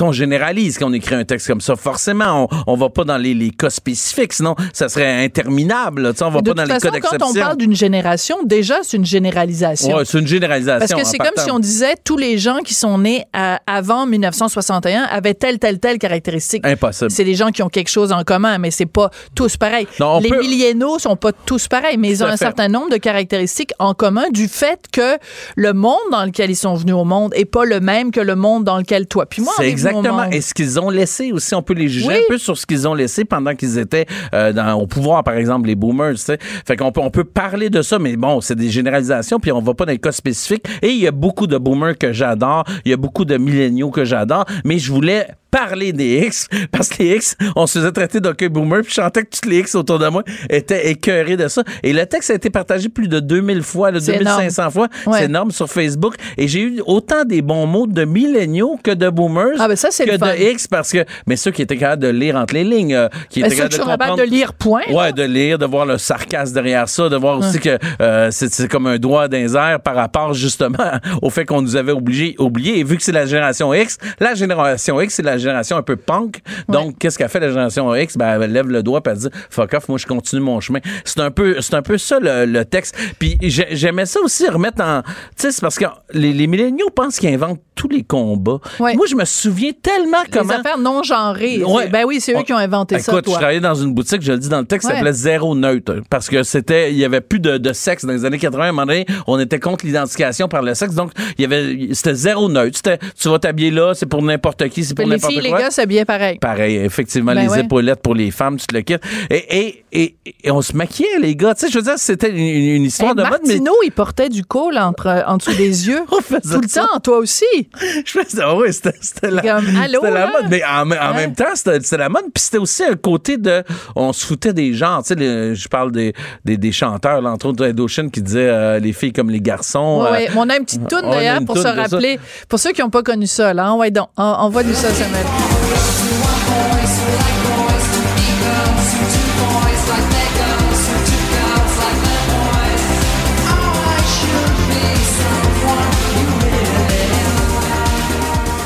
S5: on généralise quand on écrit un texte comme ça. Forcément, on, on va pas dans les, les cas spécifiques, sinon, ça serait interminable. Tu on va
S1: de
S5: pas
S1: toute
S5: dans les cas
S1: quand on
S5: d'exception.
S1: parle d'une génération, déjà, c'est une généralisation.
S5: Ouais, c'est une généralisation.
S1: Parce que c'est comme si on disait tous les gens qui sont nés à- avant 1961 avaient telle, telle, telle caractéristique.
S5: Impossible.
S1: C'est des gens qui ont quelque chose en commun, mais c'est pas tous pareils.
S5: Non, on
S1: les
S5: peut-
S1: millénaux sont pas tous pareils, mais ils ont un
S5: fait.
S1: certain nombre de caractéristiques en commun du fait que le monde dans lequel ils sont venus au monde est pas le même que le monde dans lequel toi puis moi
S5: C'est exactement. Et ce qu'ils ont laissé aussi, on peut les juger
S1: Oui.
S5: un peu sur ce qu'ils ont laissé pendant qu'ils étaient euh, dans, au pouvoir, par exemple, les boomers. Tu sais. Fait qu'on peut, on peut parler de ça, mais bon, c'est des généralisations, puis on va pas dans les cas spécifiques. Et il y a beaucoup de boomers que j'adore, il y a beaucoup de milléniaux que j'adore, mais je voulais parler des X parce que les X, on se faisait traiter d'ok boomer puis je sentais que toutes les X autour de moi étaient écœurés de ça. Et le texte a été partagé plus de 2000 fois, là,
S1: C'est
S5: 2500 fois.
S1: Ouais.
S5: C'est énorme sur Facebook. Et j'ai eu autant des bons mots de milléniaux que de boomers.
S1: Ah, ben ça,
S5: que de X parce que, mais ceux qui étaient capables de lire entre les lignes, euh, qui
S1: Ben,
S5: étaient capables de comprendre.
S1: de lire point. là.
S5: Ouais, de lire, de voir le sarcasme derrière ça, de voir aussi que euh, c'est comme un doigt airs par rapport justement au fait qu'on nous avait obligé, oublié. Et vu que c'est la génération X, la génération X, c'est la génération un peu punk. Donc, qu'est-ce qu'a fait la génération X? Ben, elle lève le doigt et elle dit fuck off, moi je continue mon chemin. C'est un peu, c'est un peu ça le, le texte. Puis j'ai- j'aimais ça aussi remettre en, tu sais, c'est parce que les, les milléniaux pensent qu'ils inventent tous les combats.
S1: Ouais.
S5: Moi, je me souviens tellement
S1: Les
S5: comment.
S1: affaires non genrées.
S5: Ouais.
S1: Ben oui, c'est eux qui ont inventé ça,
S5: Écoute, je travaillais dans une boutique, je le dis dans le texte, ça s'appelait Zéro Neutre. Parce que c'était, il y avait plus de, de sexe dans les années 80. À un moment donné, on était contre l'identification par le sexe. Donc, il y avait, c'était zéro neutre. C'était, tu vas t'habiller là, c'est pour n'importe qui, c'est pour
S1: les
S5: n'importe
S1: filles, les gars, c'est bien pareil.
S5: Pareil, effectivement,
S1: Ben
S5: les
S1: ouais.
S5: épaulettes pour les femmes, tu te le quittes. Et, et, et, et on se maquillait, les gars. Tu sais, je veux dire, c'était une, histoire
S1: Hey,
S5: de mode, mais
S1: Martineau, il portait du col entre, en dessous des yeux.
S5: On faisait
S1: Tout le
S5: ça.
S1: temps, toi aussi.
S5: je faisais, ah ouais, c'était, c'était la,
S1: allô,
S5: la mode. Mais en, en
S1: Hein?
S5: même temps, c'était, la mode. Puis c'était aussi un côté de, on se foutait des genres. Tu sais, les- je parle des, des, des chanteurs, là, entre autres Ed Ocean, qui disaient euh, les filles comme les garçons.
S1: Ouais,
S5: euh,
S1: ouais. Mais on a une petite toune
S5: on
S1: d'ailleurs pour se rappeler. Pour ceux qui n'ont pas connu ça, là. Ouais, donc, on, on voit du ça, Samuel.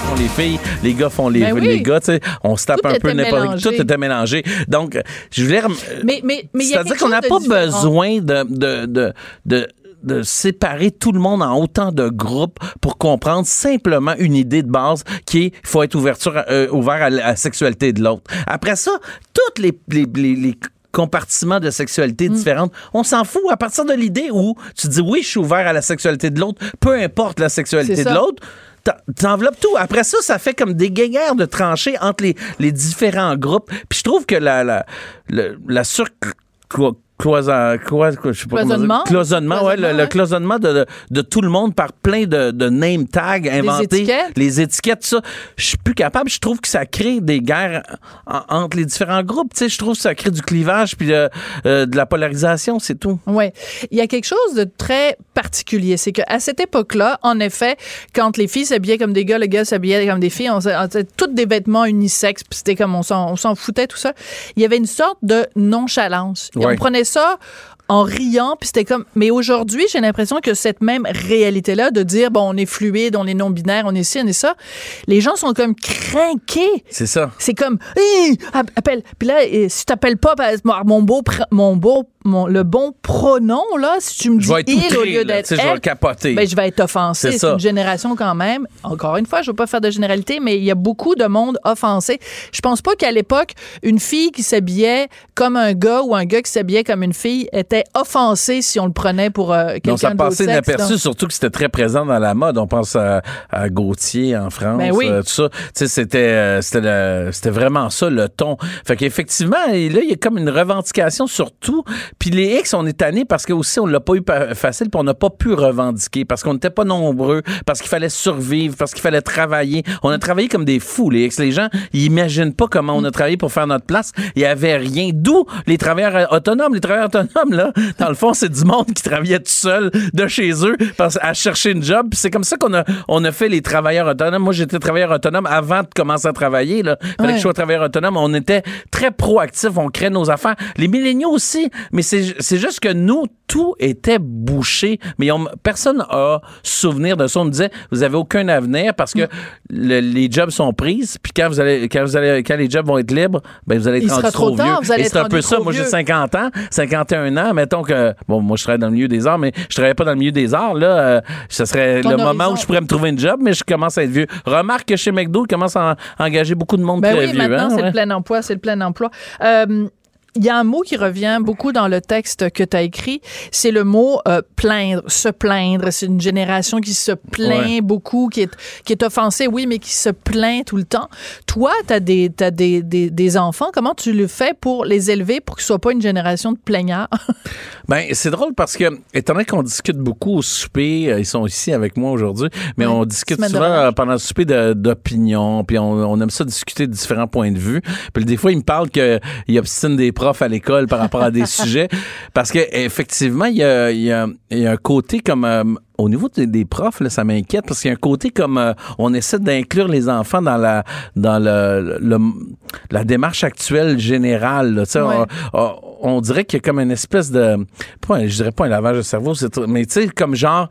S5: Font les filles, les gars font les,
S1: Ben oui.
S5: les gars, tu sais, on se tape
S1: Tout
S5: un peu n'importe. Tout était mélangé. Donc, je voulais.
S1: Mais, mais, mais
S5: C'est-à-dire qu'on n'a pas
S1: différent.
S5: besoin de, de, de, de, de séparer tout le monde en autant de groupes pour comprendre simplement une idée de base qui est il faut être ouverture, euh, ouvert à la la sexualité de l'autre. Après ça, toutes les, les, les, les compartiments de
S1: Mm.
S5: sexualité différentes, on s'en fout à partir de l'idée où tu dis oui, je suis ouvert à la sexualité de l'autre, peu importe la sexualité de l'autre. t'en- T'enveloppes tout. Après ça, ça fait comme des guéguerres de tranchées entre les, les différents groupes. Puis je trouve que la, la, le- la sur cloison, je sais pas.
S1: Cloisonnement?
S5: Cloisonnement, ouais, le,
S1: Cloisonnement,
S5: le
S1: ouais.
S5: cloisonnement de, de, de tout le monde par plein de, de name tags inventés.
S1: étiquettes?
S5: Les étiquettes, ça. Je suis plus capable. Je trouve que ça crée des guerres en- entre les différents groupes. Tu sais, je trouve que ça crée du clivage puis euh, euh, de la polarisation, c'est tout.
S1: Oui. Il y a quelque chose de très particulier. C'est qu'à cette époque-là, en effet, quand les filles s'habillaient comme des gars, les gars s'habillaient comme des filles, on s'ha- toutes des vêtements unisexes, puis c'était comme on s'en, on s'en foutait, tout ça. Il y avait une sorte de nonchalance.
S5: Ouais.
S1: On prenait ça en riant, puis c'était comme... Mais aujourd'hui, j'ai l'impression que cette même réalité-là de dire, bon, on est fluide, on est non-binaire, on est ci, on est ça, les gens sont comme craqués.
S5: C'est ça.
S1: C'est comme, appelle. Puis là, si tu t'appelles pas mon beau, mon beau, mon, le bon pronom, là, si tu me dis il au lieu d'être
S5: sais, je vais
S1: elle,
S5: capoter.
S1: ben, je vais être offensé.
S5: C'est
S1: une génération quand même. Encore une fois, je veux pas faire de généralité, mais il y a beaucoup de monde offensé. Je pense pas qu'à l'époque, une fille qui s'habillait comme un gars ou un gars qui s'habillait comme une fille était offensé si on le prenait pour euh, quelqu'un
S5: Non, ça passait inaperçu,
S1: donc.
S5: surtout que c'était très présent dans la mode. On pense à, à Gauthier en France,
S1: Ben oui.
S5: euh, tout ça. C'était, euh, c'était, vraiment ça le ton. Fait qu'effectivement, là, il y a comme une revendication sur tout. Puis les X, on est tannés parce que aussi on l'a pas eu facile, puis on n'a pas pu revendiquer parce qu'on n'était pas nombreux, parce qu'il fallait survivre, parce qu'il fallait travailler. On a travaillé comme des fous, les X. Les gens, ils imaginent pas comment on a travaillé pour faire notre place. Il y avait rien. D'où les travailleurs euh, autonomes. Les travailleurs autonomes, là, dans le fond, c'est du monde qui travaillait tout seul de chez eux parce, à chercher une job. Puis c'est comme ça qu'on a, on a fait les travailleurs autonomes. Moi, j'étais travailleur autonome avant de commencer à travailler. Là. Fallait
S1: Ouais.
S5: que je sois travailleur autonome. On était très proactifs. On créait nos affaires. Les milléniaux aussi. Mais c'est, juste que nous, tout était bouché. Mais on- personne a souvenir de ça. On me disait, vous avez aucun avenir parce que le- les jobs sont prises. Puis quand vous allez, quand vous allez, quand les jobs vont être libres, ben vous allez être rendu
S1: trop
S5: trop,
S1: tard,
S5: vieux.
S1: vous allez
S5: Et c'est un peu ça. Moi, j'ai
S1: vieux.
S5: 50 ans, 51 ans. Mettons que, bon, moi, je travaille dans le milieu des arts, mais je travaillais pas dans le milieu des arts, là. euh, ce serait
S1: Ton
S5: le moment où je pourrais me trouver une job, mais je commence à être vieux. Remarque que chez McDo, ils commencent à en- engager beaucoup de monde
S1: Ben
S5: très
S1: oui,
S5: vieux.
S1: maintenant,
S5: hein,
S1: c'est
S5: ouais.
S1: le plein emploi, c'est le plein emploi. Euh, il y a un mot qui revient beaucoup dans le texte que tu as écrit, c'est le mot euh, plaindre, se plaindre. C'est une génération qui se plaint beaucoup, qui est, qui est offensée, oui, mais qui se plaint tout le temps. Toi, tu as, des, t'as des, des, des enfants. Comment tu le fais pour les élever pour qu'ils soient pas une génération de plaignards?
S5: Ben, c'est drôle parce que, étant donné qu'on discute beaucoup au souper, euh, ils sont ici avec moi aujourd'hui, mais on discute souvent euh, pendant le souper d'opinion, puis on, on aime ça discuter de différents points de vue. Puis des fois, ils me parlent qu'ils obstinent des profs à l'école par rapport à des sujets, parce que effectivement, il y a, y a- il y a un côté comme euh, au niveau des, des profs, là, ça m'inquiète parce qu'il y a un côté comme euh, on essaie d'inclure les enfants dans la dans le, le- la démarche actuelle générale. là. Tu sais,
S1: Ouais.
S5: on, on- on dirait qu'il y a comme une espèce de pas, je dirais pas un lavage de cerveau, mais tu sais comme genre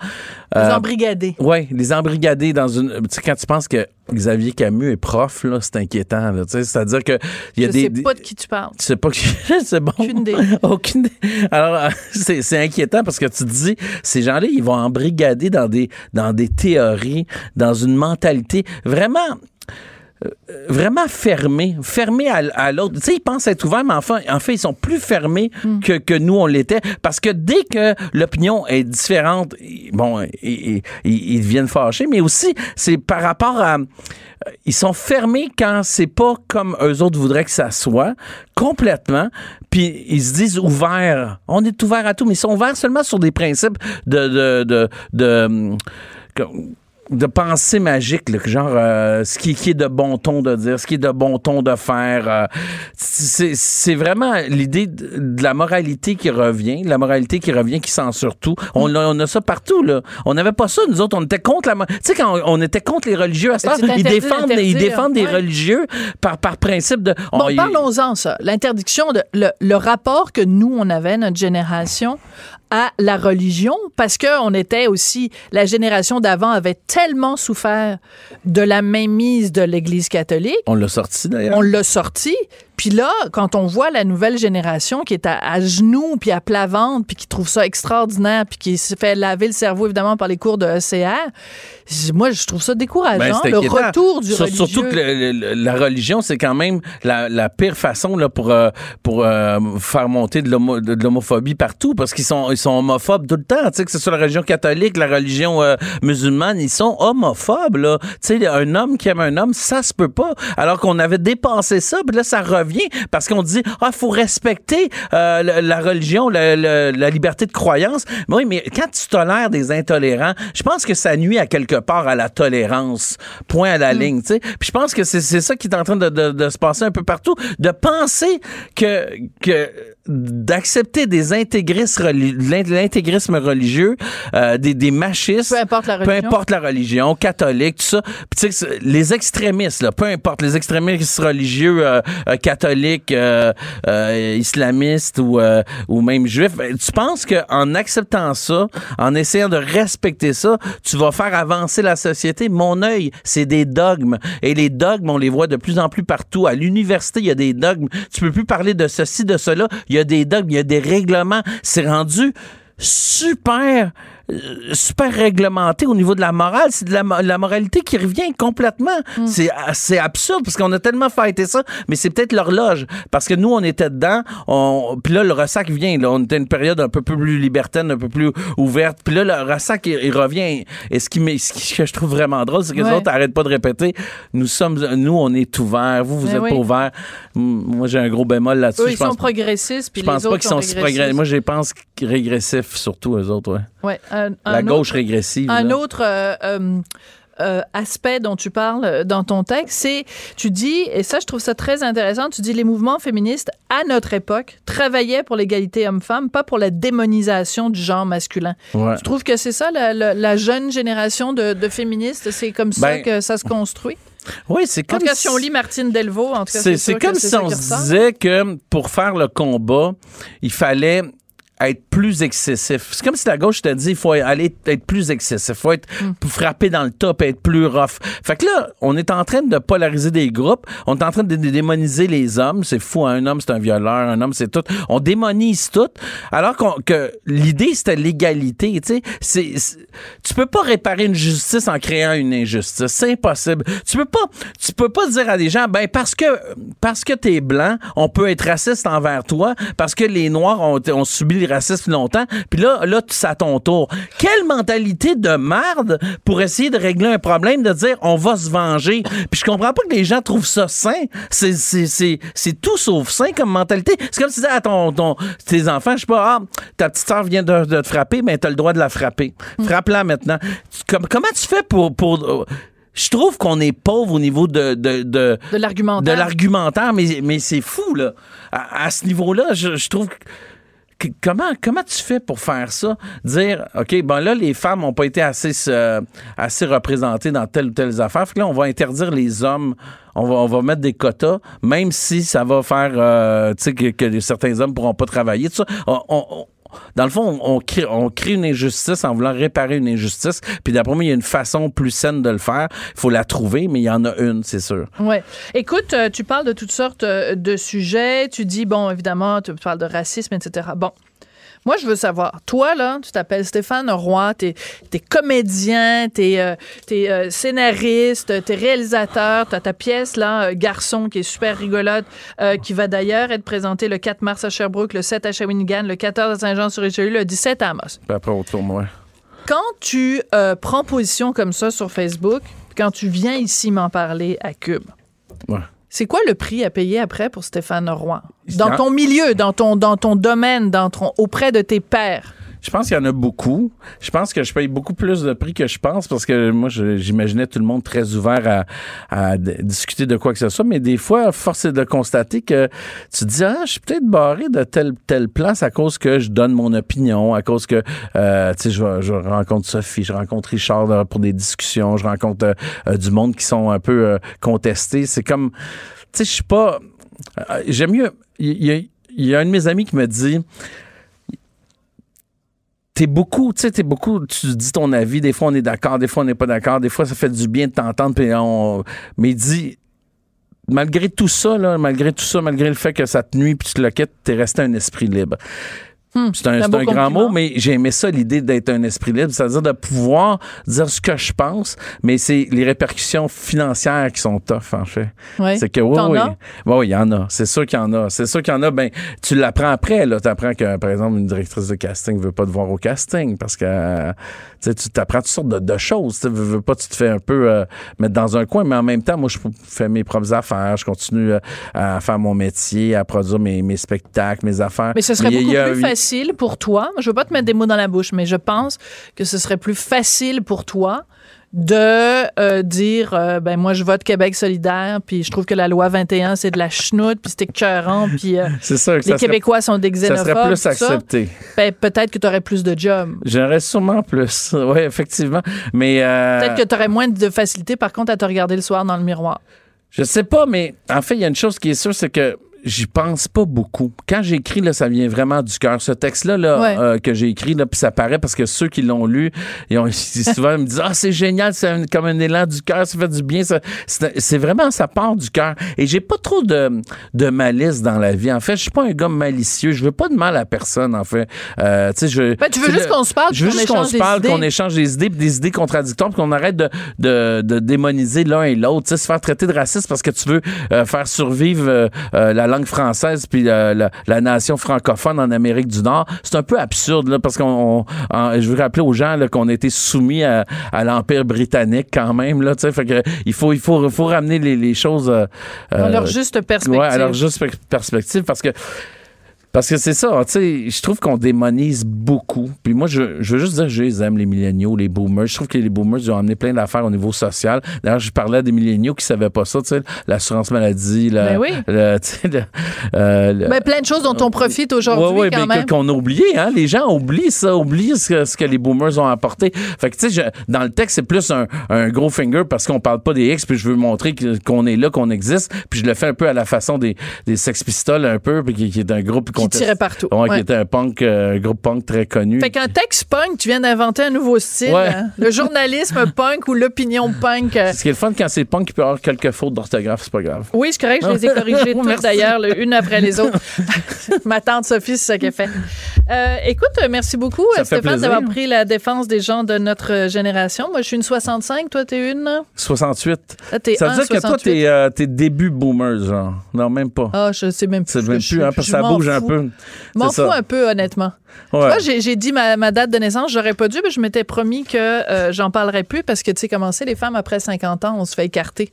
S1: Ils
S5: euh,
S1: ont brigadé.
S5: Ouais, les embrigadés dans une. Tu sais, quand tu penses que Xavier Camus est prof, là, c'est inquiétant. Là, tu sais, c'est-à-dire que il y a
S1: Je
S5: des.
S1: sais pas de qui tu parles.
S5: tu sais pas qui. c'est bon.
S1: Aucune idée.
S5: Aucune idée. Alors, euh, c'est, c'est inquiétant parce que tu te dis, ces gens-là, ils vont embrigader dans des, dans des théories, dans une mentalité vraiment. Euh, Vraiment fermés, fermés à, à l'autre. Tu sais, ils pensent être ouverts, mais enfin, en fait, ils sont plus fermés que, que nous, on l'était. Parce que dès que l'opinion est différente, bon, ils, ils- ils- deviennent fâchés, mais aussi, c'est par rapport à ils sont fermés quand c'est pas comme eux autres voudraient que ça soit, complètement. Puis ils se disent ouverts. On est ouvert à tout, mais ils sont ouverts seulement sur des principes de de de, de, hum, de pensée magique, là, genre euh, ce qui, qui est de bon ton de dire, ce qui est de bon ton de faire. euh, c'est c'est vraiment l'idée de, de la moralité qui revient, la moralité qui revient, qui censure tout. On, a- on a ça partout, là. On n'avait pas ça, nous autres. On était contre la... Tu sais, quand on, on était contre les religieux à ce
S1: Mais
S5: temps, ils défendent, ils défendent des religieux par, par principe de...
S1: Bon,
S5: on-
S1: parlons-en, ça. L'interdiction, de, le, le rapport que nous, on avait, notre génération, à la religion, parce que on était aussi, la génération d'avant avait tellement souffert de la mainmise de l'Église catholique,
S5: On l'a sorti, d'ailleurs.
S1: on l'a sorti. Puis là, quand on voit la nouvelle génération qui est à, à genoux, puis à plat ventre, puis qui trouve ça extraordinaire, puis qui se fait laver le cerveau, évidemment, par les cours de ECR, moi, je trouve ça décourageant.
S5: Ben,
S1: le retour du religieux.
S5: Surtout que le- le- la religion, c'est quand même la, la pire façon là, pour, euh, pour euh, faire monter de l'homophobie partout parce qu'ils sont, ils sont homophobes tout le temps. Tu sais, que ce soit la religion catholique, la religion euh, musulmane, ils sont homophobes. Là. Tu sais, un homme qui aime un homme, ça se peut pas. Alors qu'on avait dépassé ça, puis là, ça revient parce qu'on dit, ah, faut respecter euh, la, la religion, la, la- la liberté de croyance. Mais oui, mais quand tu tolères des intolérants, je pense que ça nuit à quelque part à la tolérance. Point à la ligne, tu sais. Puis je pense que c'est c'est ça qui est en train de, de- de se passer un peu partout, de penser que que d'accepter des intégristes l'intégrisme religieux, euh, des, des machistes,
S1: Peu importe la
S5: peu
S1: religion.
S5: importe la religion, catholique, tout ça. Puis les extrémistes, là, peu importe les extrémistes religieux, euh, euh, catholiques, euh, euh, islamistes ou euh, ou même juifs, ben, tu penses que en acceptant ça, en essayant de respecter ça, tu vas faire avancer la société? Mon œil, c'est des dogmes et les dogmes, on les voit de plus en plus partout. À l'université, il y a des dogmes. Tu peux plus parler de ceci, de cela. Il y a des dogmes, il y a des règlements. C'est rendu super super réglementé au niveau de la morale, c'est de la, mo- la moralité qui revient complètement. C'est c'est absurde parce qu'on a tellement fêté ça, mais c'est peut-être l'horloge parce que nous on était dedans, on puis là le ressac vient là, on était une période un peu plus libertaine, un peu plus ouverte, puis là le ressac il, il revient et ce qui ce que je trouve vraiment drôle, c'est que les autres arrêtent pas de répéter, nous sommes nous on est ouverts, vous vous
S1: Ben
S5: êtes
S1: oui.
S5: pas ouverts. Moi j'ai un gros bémol là-dessus,
S1: Eux,
S5: je
S1: ils sont
S5: pense
S1: progressistes, puis
S5: je
S1: les
S5: pense
S1: autres
S5: pas qu'ils sont si progressifs. Moi, je pense régressifs, surtout eux autres, ouais.
S1: Ouais, un-
S5: La gauche
S1: autre-
S5: régressive.
S1: Un
S5: là.
S1: autre euh, euh, euh, aspect dont tu parles dans ton texte, c'est, tu dis, et ça, je trouve ça très intéressant, tu dis les mouvements féministes à notre époque travaillaient pour l'égalité homme-femme, pas pour la démonisation du genre masculin.
S5: Ouais.
S1: Tu trouves que c'est ça, la, la- la jeune génération de, de féministes, c'est comme ça
S5: Ben,
S1: que ça se construit?
S5: Oui, c'est
S1: En
S5: comme
S1: tout cas, si on lit Martine Delvaux, en tout cas,
S5: c'est comme si on se disait que pour faire le combat, il fallait être plus excessif. C'est comme si la gauche te dit il faut aller être plus excessif, faut être frapper dans le top, être plus rough. Fait que là, on est en train de polariser des groupes, on est en train de dé- démoniser les hommes, c'est fou, hein, un homme c'est un violeur, un homme c'est tout. On démonise tout alors que l'idée c'était l'égalité, tu sais, tu peux pas réparer une justice en créant une injustice, c'est impossible. Tu peux pas tu peux pas dire à des gens ben parce que parce que t'es blanc, on peut être raciste envers toi parce que les noirs ont, ont subi racisme longtemps, puis là là c'est à ton tour. Quelle mentalité de merde pour essayer de régler un problème de dire on va se venger? Puis je comprends pas que les gens trouvent ça sain. C'est c'est tout sauf sain comme mentalité. C'est comme si tu disais à ton, ton tes enfants, je sais pas, ah, ta petite sœur vient de, de te frapper, mais t'as le droit de la frapper. Frappe-la maintenant. Comme- comment tu fais pour pour je trouve qu'on est pauvre au niveau de de, de,
S1: De l'argumentaire.
S5: de l'argumentaire, mais, mais c'est fou, là. À, à ce niveau-là, je, je trouve comment, comment tu fais pour faire ça? Dire, OK, bon là, les femmes n'ont pas été assez, assez représentées dans telle ou telle affaire. Fait que là, on va interdire les hommes. On va, on va mettre des quotas, même si ça va faire, euh, tu sais, que, certains hommes pourront pas travailler. Dans le fond, on, on crée, une injustice en voulant réparer une injustice. Puis d'après moi, il y a une façon plus saine de le faire. Il faut la trouver, mais il y en a une, c'est sûr.
S1: Ouais. Écoute, euh, tu parles de toutes sortes euh, de sujets. Tu dis, bon, évidemment, tu parles de racisme, etc. Bon. Moi, je veux savoir, toi, là, tu t'appelles Stéphane Roy, t'es es comédien, t'es euh, euh, scénariste, t'es réalisateur, t'as ta pièce, là, euh, Garçon, qui est super rigolote, qui va d'ailleurs être présentée le 4 mars à Sherbrooke, le 7 à Shawinigan, le 14 à Saint-Jean-sur-Richelieu, le 17 à Amos.
S5: Puis après, au tournoi.
S1: Quand tu prends position comme ça sur Facebook, quand tu viens ici m'en parler à Cube,
S5: Ouais.
S1: C'est quoi le prix à payer après pour Stéphane Roy? Dans ton milieu, dans ton, dans ton domaine, dans ton, auprès de tes pairs.
S5: Je pense qu'il y en a beaucoup. Je pense que je paye beaucoup plus de prix que je pense parce que moi, j'imaginais tout le monde très ouvert à, à discuter de quoi que ce soit. Mais des fois, force est de constater que tu te dis, ah, je suis peut-être barré de telle, telle place à cause que je donne mon opinion, à cause que, euh, tu sais, je, rencontre Sophie, je rencontre Richard euh, pour des discussions, je rencontre euh, euh, du monde qui sont un peu contestés. C'est comme, tu sais, je suis pas... J'aime mieux... Il y, y a un de mes amis qui me dit t'es beaucoup, tu sais, t'es beaucoup, tu dis ton avis, des fois on est d'accord, des fois on n'est pas d'accord, des fois ça fait du bien de t'entendre, puis on, mais dit, malgré tout ça, là, malgré tout ça, malgré le fait que ça te nuit puis tu te le t'es resté un esprit libre.
S1: Hmm,
S5: C'est un,
S1: c'est un
S5: un grand mot, mais j'ai aimé ça, l'idée d'être un esprit libre, c'est-à-dire de pouvoir dire ce que je pense, mais c'est les répercussions financières qui sont tough, en fait.
S1: Ouais.
S5: C'est que oui, oui. Oui, oui, il y en a. C'est sûr qu'il y en a. C'est sûr qu'il y en a. Ben, tu l'apprends après, là. Tu apprends que, par exemple, une directrice de casting veut pas te voir au casting parce que, euh, tu sais, tu t'apprends toutes sortes de, de choses. Tu veux, veux pas, tu te fais un peu euh, mettre dans un coin, mais en même temps, moi, je fais mes propres affaires. Je continue euh, à faire mon métier, à produire mes, mes spectacles, mes affaires.
S1: Mais ce serait
S5: a-
S1: beaucoup
S5: a-
S1: plus facile pour toi. Je veux pas te mettre des mots dans la bouche, mais je pense que ce serait plus facile pour toi de euh, dire euh, ben moi je vote Québec solidaire puis je trouve que la loi 21 c'est de la chenoute puis c'est écœurant puis euh,
S5: C'est sûr que
S1: les
S5: ça serait,
S1: Québécois sont des
S5: ça
S1: xénophobes
S5: serait plus
S1: ça.
S5: accepté.
S1: Ben, peut-être que tu aurais plus de jobs.
S5: J'aurais sûrement plus. Oui, effectivement. Mais. euh,
S1: Peut-être que tu aurais moins de facilité par contre à te regarder le soir dans le miroir.
S5: Je sais pas, mais en fait, il y a une chose qui est sûre, c'est que j'y pense pas beaucoup. Quand j'écris, là, ça vient vraiment du cœur. Ce texte-là, là,
S1: Ouais.
S5: euh, que j'ai écrit, là, puis ça paraît parce que ceux qui l'ont lu, ils ont, souvent ils me disent, ah, c'est génial, c'est comme un élan du cœur, ça fait du bien. ça- C'est vraiment, ça part du cœur. Et j'ai pas trop de, de malice dans la vie. En fait, je suis pas un gars malicieux. Je veux pas de mal à personne, en fait. Euh, tu sais, je.
S1: Ben, tu veux juste qu'on se parle,
S5: Je veux juste qu'on
S1: échange
S5: se
S1: des
S5: parle,
S1: idées.
S5: qu'on échange des idées, des idées contradictoires, qu'on arrête de, de, de démoniser l'un et l'autre. Tu sais, se faire traiter de raciste parce que tu veux euh, faire survivre euh, euh, la langue française puis euh, la, la nation francophone en Amérique du Nord. C'est un peu absurde, là, parce qu'on... je veux rappeler aux gens qu'on a été soumis à, à l'Empire britannique quand même, là, tu sais, fait que il faut, il faut, il faut ramener les, les choses... euh,
S1: Dans
S5: euh,
S1: leur juste perspective.
S5: Ouais, à leur juste per- perspective, parce que parce que c'est ça, tu sais, je trouve qu'on démonise beaucoup. Puis moi, je, je veux juste dire, je les aime, les milléniaux, les boomers. Je trouve que les boomers, ils ont amené plein d'affaires au niveau social. D'ailleurs, je parlais à des milléniaux qui savaient pas ça, tu sais, l'assurance maladie, la,
S1: Ben oui.
S5: le- le- euh, le-
S1: Ben, plein de choses dont on profite aujourd'hui
S5: ouais,
S1: quand
S5: mais qu'on a oublié, hein. Les gens oublient ça, oublient ce que, ce que les boomers ont apporté. Fait que, tu sais, dans le texte, c'est plus un, un gros finger parce qu'on parle pas des X, puis je veux montrer qu'on est là, qu'on existe, puis je le fais un peu à la façon des, des Sex Pistols, un peu, puis qui, qui est un groupe qu'on conteste-
S1: tirait partout.
S5: Ouais,
S1: Ouais.
S5: qui était un punk, euh, un groupe punk très connu.
S1: Fait qu'un texte punk, tu viens d'inventer un nouveau style.
S5: Ouais.
S1: hein. Le journalisme punk ou l'opinion punk. euh,
S5: Ce qui est le fun quand c'est punk, il peut y avoir quelques fautes d'orthographe, c'est pas grave.
S1: Oui, c'est correct, je les ai corrigées toutes d'ailleurs, le- une après les autres. Ma tante Sophie, c'est ça qu'elle fait. Euh, écoute, euh, merci beaucoup,
S5: Ça
S1: euh, Stéphane, d'avoir pris la défense des gens de notre euh, génération. Moi, je suis une 65, toi, t'es une?
S5: 68.
S1: Ah, t'es
S5: Ça veut
S1: un
S5: dire que toi,
S1: 68.
S5: t'es euh, t'es début boomer, genre. Non, même pas.
S1: Ah, je sais même plus.
S5: c'est même
S1: je
S5: plus, hein, parce
S1: Je
S5: que ça bouge un. Peu.
S1: M'en fous un peu, honnêtement. Tu
S5: Ouais.
S1: vois, j'ai dit ma, ma date de naissance, j'aurais pas dû, mais je m'étais promis que euh, j'en parlerais plus parce que, tu sais, comment c'est, les femmes après 50 ans, on se fait écarter.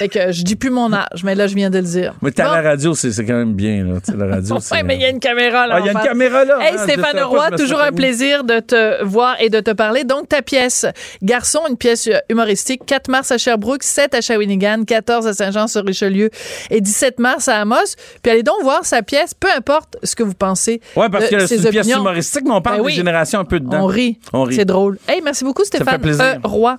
S1: Fait que je dis plus mon âge, mais là, je viens de le dire.
S5: Mais t'es
S1: Bon.
S5: la radio, c'est quand même bien, là. La radio.
S1: Ouais, mais il y a une caméra là.
S5: Ah, il y a une caméra là.
S1: Hey
S5: hein, je
S1: Stéphane
S5: savais pas,
S1: Roy,
S5: je me suis
S1: toujours un plaisir de te voir et de te parler. Donc ta pièce Garçon, une pièce euh, humoristique, 4 mars à Sherbrooke, 7 à Shawinigan, 14 à Saint-Jean-sur-Richelieu et 17 mars à Amos. Puis allez donc voir sa pièce, peu importe ce que vous pensez.
S5: Ouais, parce
S1: de
S5: que c'est une pièce humoristique, mais on parle
S1: Ben
S5: des
S1: oui.
S5: générations un peu dedans.
S1: On rit.
S5: On rit.
S1: C'est drôle. Hey, merci beaucoup
S5: fait
S1: Stéphane
S5: plaisir.
S1: Euh, Roy.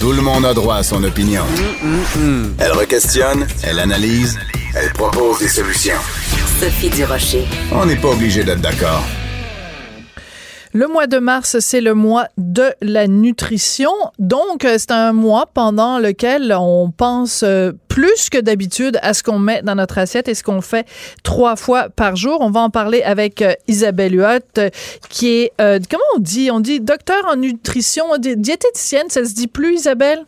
S2: Tout le monde a droit à son opinion. Elle requestionne, elle analyse, elle propose des solutions.
S4: Sophie Durocher.
S2: On n'est pas obligé d'être d'accord.
S1: Le mois de mars, c'est le mois de la nutrition. Donc, euh, c'est un mois pendant lequel on pense euh, plus que d'habitude à ce qu'on met dans notre assiette et ce qu'on fait trois fois par jour. On va en parler avec euh, Isabelle Huot, qui est, euh, comment on dit? On dit docteur en nutrition, di- diététicienne, ça se dit plus, Isabelle?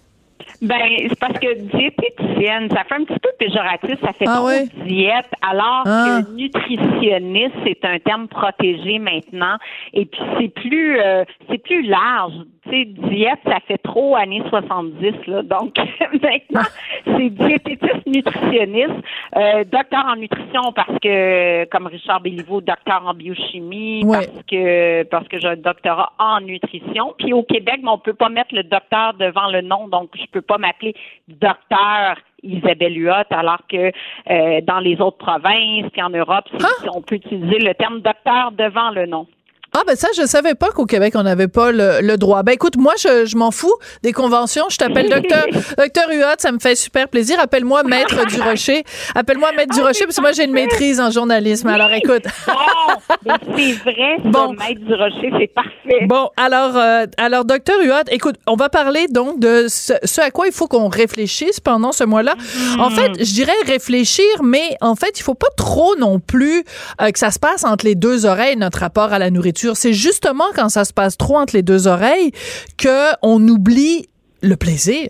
S6: Ben, c'est parce que diététicienne, ça fait un petit peu péjoratif, ça fait
S1: Ah
S6: trop diète, alors
S1: Ah.
S6: que nutritionniste, c'est un terme protégé maintenant. Et puis c'est plus euh, c'est plus large. Tu sais, diète, ça fait trop années 70, là. Donc maintenant, c'est diététiste nutritionniste, euh, docteur en nutrition parce que, comme Richard Béliveau, docteur en biochimie, parce que parce que j'ai un doctorat en nutrition. Puis au Québec, ben, on peut pas mettre le docteur devant le nom, donc je peux pas m'appeler docteur Isabelle Huot, alors que euh, dans les autres provinces, puis en Europe, c'est- on peut utiliser le terme docteur devant le nom.
S1: Ah ben ça, je savais pas qu'au Québec, on n'avait pas le, le droit. Ben écoute, moi, je, je m'en fous des conventions. Je t'appelle docteur docteur Huot, ça me fait super plaisir. Appelle-moi Maître du Rocher. Appelle-moi Maître du
S6: Ah,
S1: Rocher, parce que moi, j'ai une maîtrise en journalisme. Alors écoute.
S6: Bon, c'est vrai, ça,
S1: Bon.
S6: Maître du Rocher, c'est parfait.
S1: Bon, alors, euh, alors, docteur Huot, écoute, on va parler donc de ce, ce à quoi il faut qu'on réfléchisse pendant ce mois-là. En fait, je dirais réfléchir, mais en fait, il faut pas trop non plus euh, que ça se passe entre les deux oreilles, notre rapport à la nourriture. C'est justement quand ça se passe trop entre les deux oreilles que on oublie le plaisir.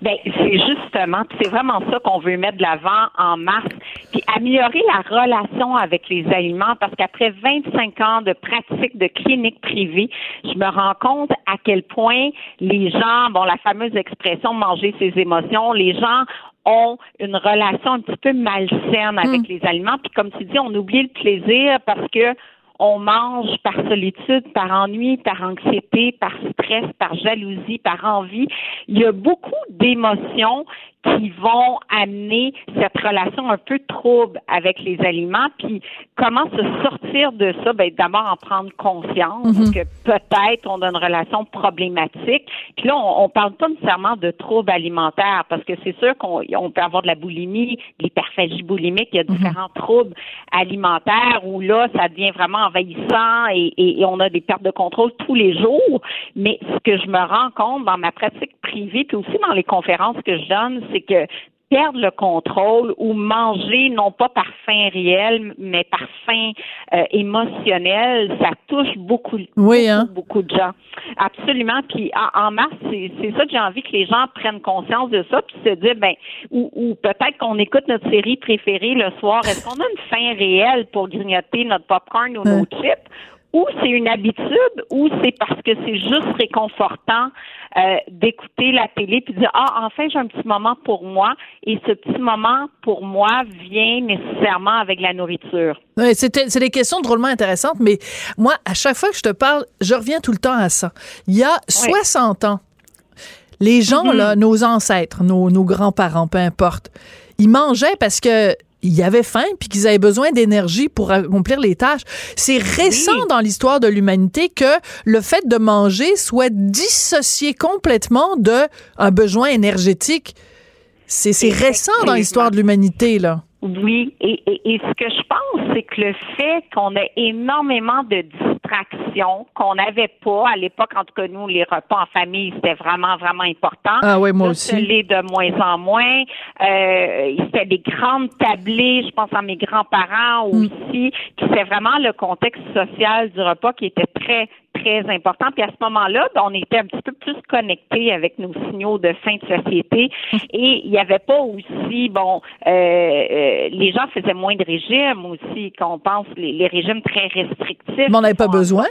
S6: Ben, c'est justement, c'est vraiment ça qu'on veut mettre de l'avant en mars, puis améliorer la relation avec les aliments, parce qu'après 25 ans de pratique de clinique privée, je me rends compte à quel point les gens, bon, la fameuse expression manger ses émotions, les gens ont une relation un petit peu malsaine avec les aliments, puis comme tu dis, on oublie le plaisir parce que on mange par solitude, par ennui, par anxiété, par stress, par jalousie, par envie. Il y a beaucoup d'émotions qui vont amener cette relation un peu trouble avec les aliments. Puis comment se sortir de ça? Ben, d'abord en prendre conscience que peut-être on a une relation problématique. Puis là, on, on parle pas nécessairement de troubles alimentaires parce que c'est sûr qu'on on peut avoir de la boulimie, de l'hyperphagie boulimique, il y a différents troubles alimentaires où là, ça devient vraiment envahissant et, et- et on a des pertes de contrôle tous les jours. Mais ce que je me rends compte dans ma pratique privée, puis aussi dans les conférences que je donne, c'est que perdre le contrôle ou manger non pas par faim réel, mais par faim euh, émotionnelle, ça touche beaucoup,
S1: Oui, hein.
S6: beaucoup de gens. Absolument. Puis en, en mars, c'est c'est ça que j'ai envie que les gens prennent conscience de ça, puis se dire, ben, ou, ou peut-être qu'on écoute notre série préférée le soir. Est-ce qu'on a une faim réelle pour grignoter notre popcorn ou nos chips? Ou c'est une habitude, ou c'est parce que c'est juste réconfortant euh, d'écouter la télé puis de dire ah enfin j'ai un petit moment pour moi et ce petit moment pour moi vient nécessairement avec la nourriture.
S1: Oui, c'est des questions drôlement intéressantes, mais moi à chaque fois que je te parle, je reviens tout le temps à ça. Il y a 60 ans, les gens
S6: Mm-hmm.
S1: là, nos ancêtres, nos, nos grands-parents, peu importe, ils mangeaient parce que ils avaient faim puis qu'ils avaient besoin d'énergie pour accomplir les tâches. C'est récent dans l'histoire de l'humanité que le fait de manger soit dissocié complètement de un besoin énergétique. C'est c'est récent dans l'histoire de l'humanité là.
S6: Oui, et, et, et ce que je pense, c'est que le fait qu'on a énormément de qu'on n'avait pas à l'époque, en tout cas nous, les repas en famille, c'était vraiment, vraiment important.
S1: Ah oui, moi
S6: Là,
S1: aussi.
S6: l'est de moins en moins. Euh, c'était des grandes tablées, je pense à mes grands-parents
S1: Mm.
S6: aussi, puis c'est vraiment le contexte social du repas qui était très, très important. Puis à ce moment-là, ben, on était un petit peu plus connectés avec nos signaux de fin de société. Et il n'y avait pas aussi, bon, euh, euh, les gens faisaient moins de régimes aussi, qu'on pense les, les régimes très restrictifs.
S1: Mais on n'avait pas
S6: qui font en
S1: besoin?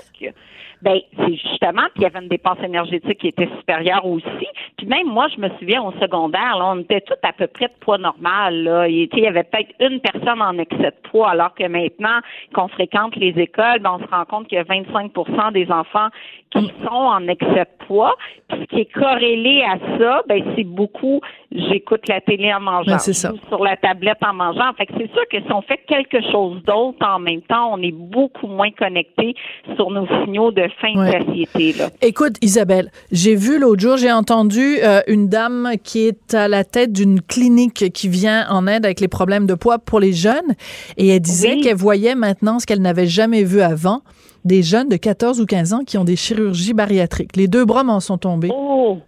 S6: Ben, c'est justement, puis il y avait une dépense énergétique qui était supérieure aussi. Puis même moi, je me souviens au secondaire, là, on était tous à peu près de poids normal. Là. Il, il y avait peut-être une personne en excès de poids, alors que maintenant qu'on fréquente les écoles, ben, on se rend compte qu'il y a 25 des enfants qui sont en excès de poids. Puis ce qui est corrélé à ça, ben, c'est beaucoup j'écoute la télé en mangeant,
S1: Ben,
S6: sur la tablette en mangeant. Fait que c'est sûr que si on fait quelque chose d'autre en même temps, on est beaucoup moins connecté sur nos signaux de fin
S1: Ouais.
S6: de société. Là.
S1: Écoute, Isabelle, j'ai vu l'autre jour, j'ai entendu euh, une dame qui est à la tête d'une clinique qui vient en aide avec les problèmes de poids pour les jeunes et elle disait
S6: Oui.
S1: qu'elle voyait maintenant ce qu'elle n'avait jamais vu avant, des jeunes de 14 ou 15 ans qui ont des chirurgies bariatriques. Les deux bras m'en sont tombés.
S6: Oh!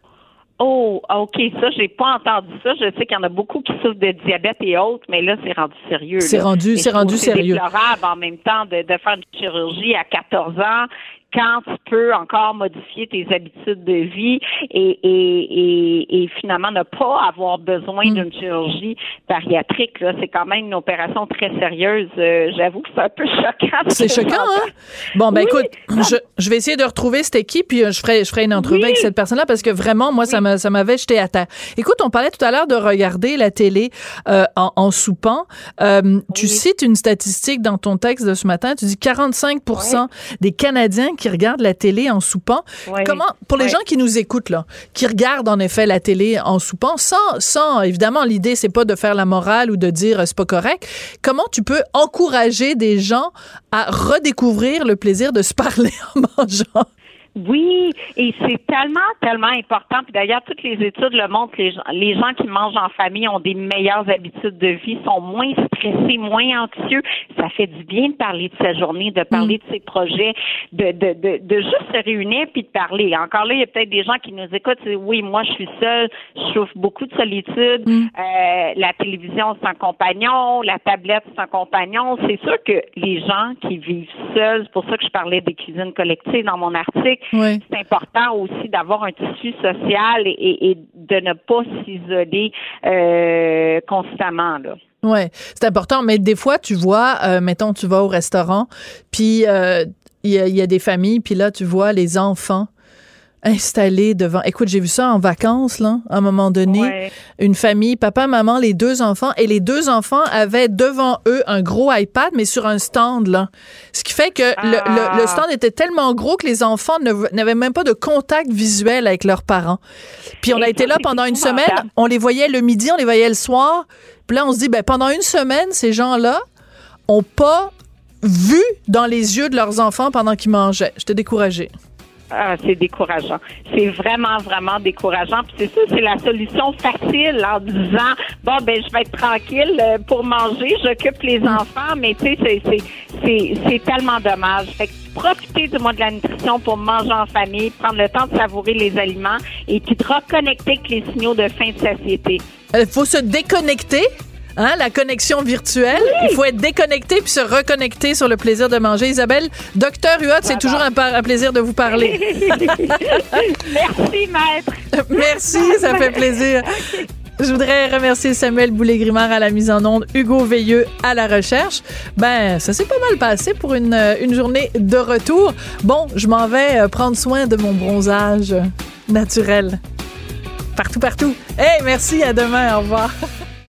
S6: Oh, OK, ça, j'ai pas entendu ça. Je sais qu'il y en a beaucoup qui souffrent de diabète et autres, mais là, c'est rendu sérieux.
S1: C'est rendu- c'est rendu sérieux.
S6: C'est déplorable en même temps de, de faire une chirurgie à 14 ans quand tu peux encore modifier tes habitudes de vie et, et, et, et finalement ne pas avoir besoin
S1: Mm.
S6: d'une chirurgie bariatrique. Là, c'est quand même une opération très sérieuse. Euh, J'avoue que c'est un peu choquant.
S1: C'est choquant, hein? Bon, ben
S6: Oui.
S1: écoute, je, je vais essayer de retrouver cette équipe, puis euh, je ferai, je ferai une entrevue
S6: Oui.
S1: avec cette personne-là, parce que vraiment, moi, ça m'a- ça m'avait jeté à terre. Écoute, on parlait tout à l'heure de regarder la télé euh, en, en soupant. Euh, Tu cites une statistique dans ton texte de ce matin, tu dis 45 des Canadiens qui regardent la télé en soupant.
S6: Oui.
S1: Comment, pour les
S6: Oui.
S1: gens qui nous écoutent, là, qui regardent en effet la télé en soupant, sans, sans évidemment, l'idée, c'est pas de faire la morale ou de dire euh, c'est pas correct. Comment tu peux encourager des gens à redécouvrir le plaisir de se parler en mangeant?
S6: Oui, et c'est tellement, tellement important. Puis d'ailleurs, toutes les études le montrent. Les gens, les gens qui mangent en famille ont des meilleures habitudes de vie, sont moins stressés, moins anxieux. Ça fait du bien de parler de sa journée, de parler de ses projets, de, de, de, de juste se réunir puis de parler. Encore là, il y a peut-être des gens qui nous écoutent. Oui, moi, je suis seule, je souffre beaucoup de solitude. Euh, la télévision, c'est un compagnon. La tablette, c'est un compagnon. C'est sûr que les gens qui vivent seuls, c'est pour ça que je parlais des cuisines collectives dans mon article,
S1: Oui.
S6: c'est important aussi d'avoir un tissu social et, de ne pas s'isoler euh, constamment. Là.
S1: Ouais, c'est important. Mais des fois, tu vois, euh, mettons, tu vas au restaurant, puis euh, il y, a, il y a des familles, puis là, tu vois les enfants installés devant. Écoute, j'ai vu ça en vacances, là, à un moment donné.
S6: Ouais.
S1: Une famille, papa, maman, les deux enfants, et les deux enfants avaient devant eux un gros iPad, mais sur un stand, là. Ce qui fait que le, le- le stand était tellement gros que les enfants n'avaient même pas de contact visuel avec leurs parents. Puis on a
S6: Et
S1: été là pendant une semaine, on les voyait le midi, on les voyait le soir. Puis là, on se dit, ben, pendant une semaine, ces gens-là ont pas vu dans les yeux de leurs enfants pendant qu'ils mangeaient. J'étais découragée.
S6: Ah, c'est décourageant. C'est vraiment, vraiment décourageant. Puis c'est ça, c'est la solution facile en disant bon ben je vais être tranquille euh, pour manger, j'occupe les enfants, mais tu sais, c'est, c'est, c'est, c'est tellement dommage. Fait que profitez du mois de la nutrition pour manger en famille, prendre le temps de savourer les aliments et puis de reconnecter avec les signaux de fin de satiété.
S1: Il faut se déconnecter. Hein, la connexion virtuelle. Il faut être déconnecté puis se reconnecter sur le plaisir de manger. Isabelle, docteur Huot, c'est toujours un, plaisir de vous parler.
S6: Merci, maître.
S1: Merci, ça fait plaisir. Je voudrais remercier Samuel Boulay-Grimard à la mise en onde, Hugo Veilleux à la recherche. Ben, ça s'est pas mal passé pour une, une journée de retour. Bon, je m'en vais euh, prendre soin de mon bronzage naturel. Partout, partout. Hey, merci, à demain, au revoir.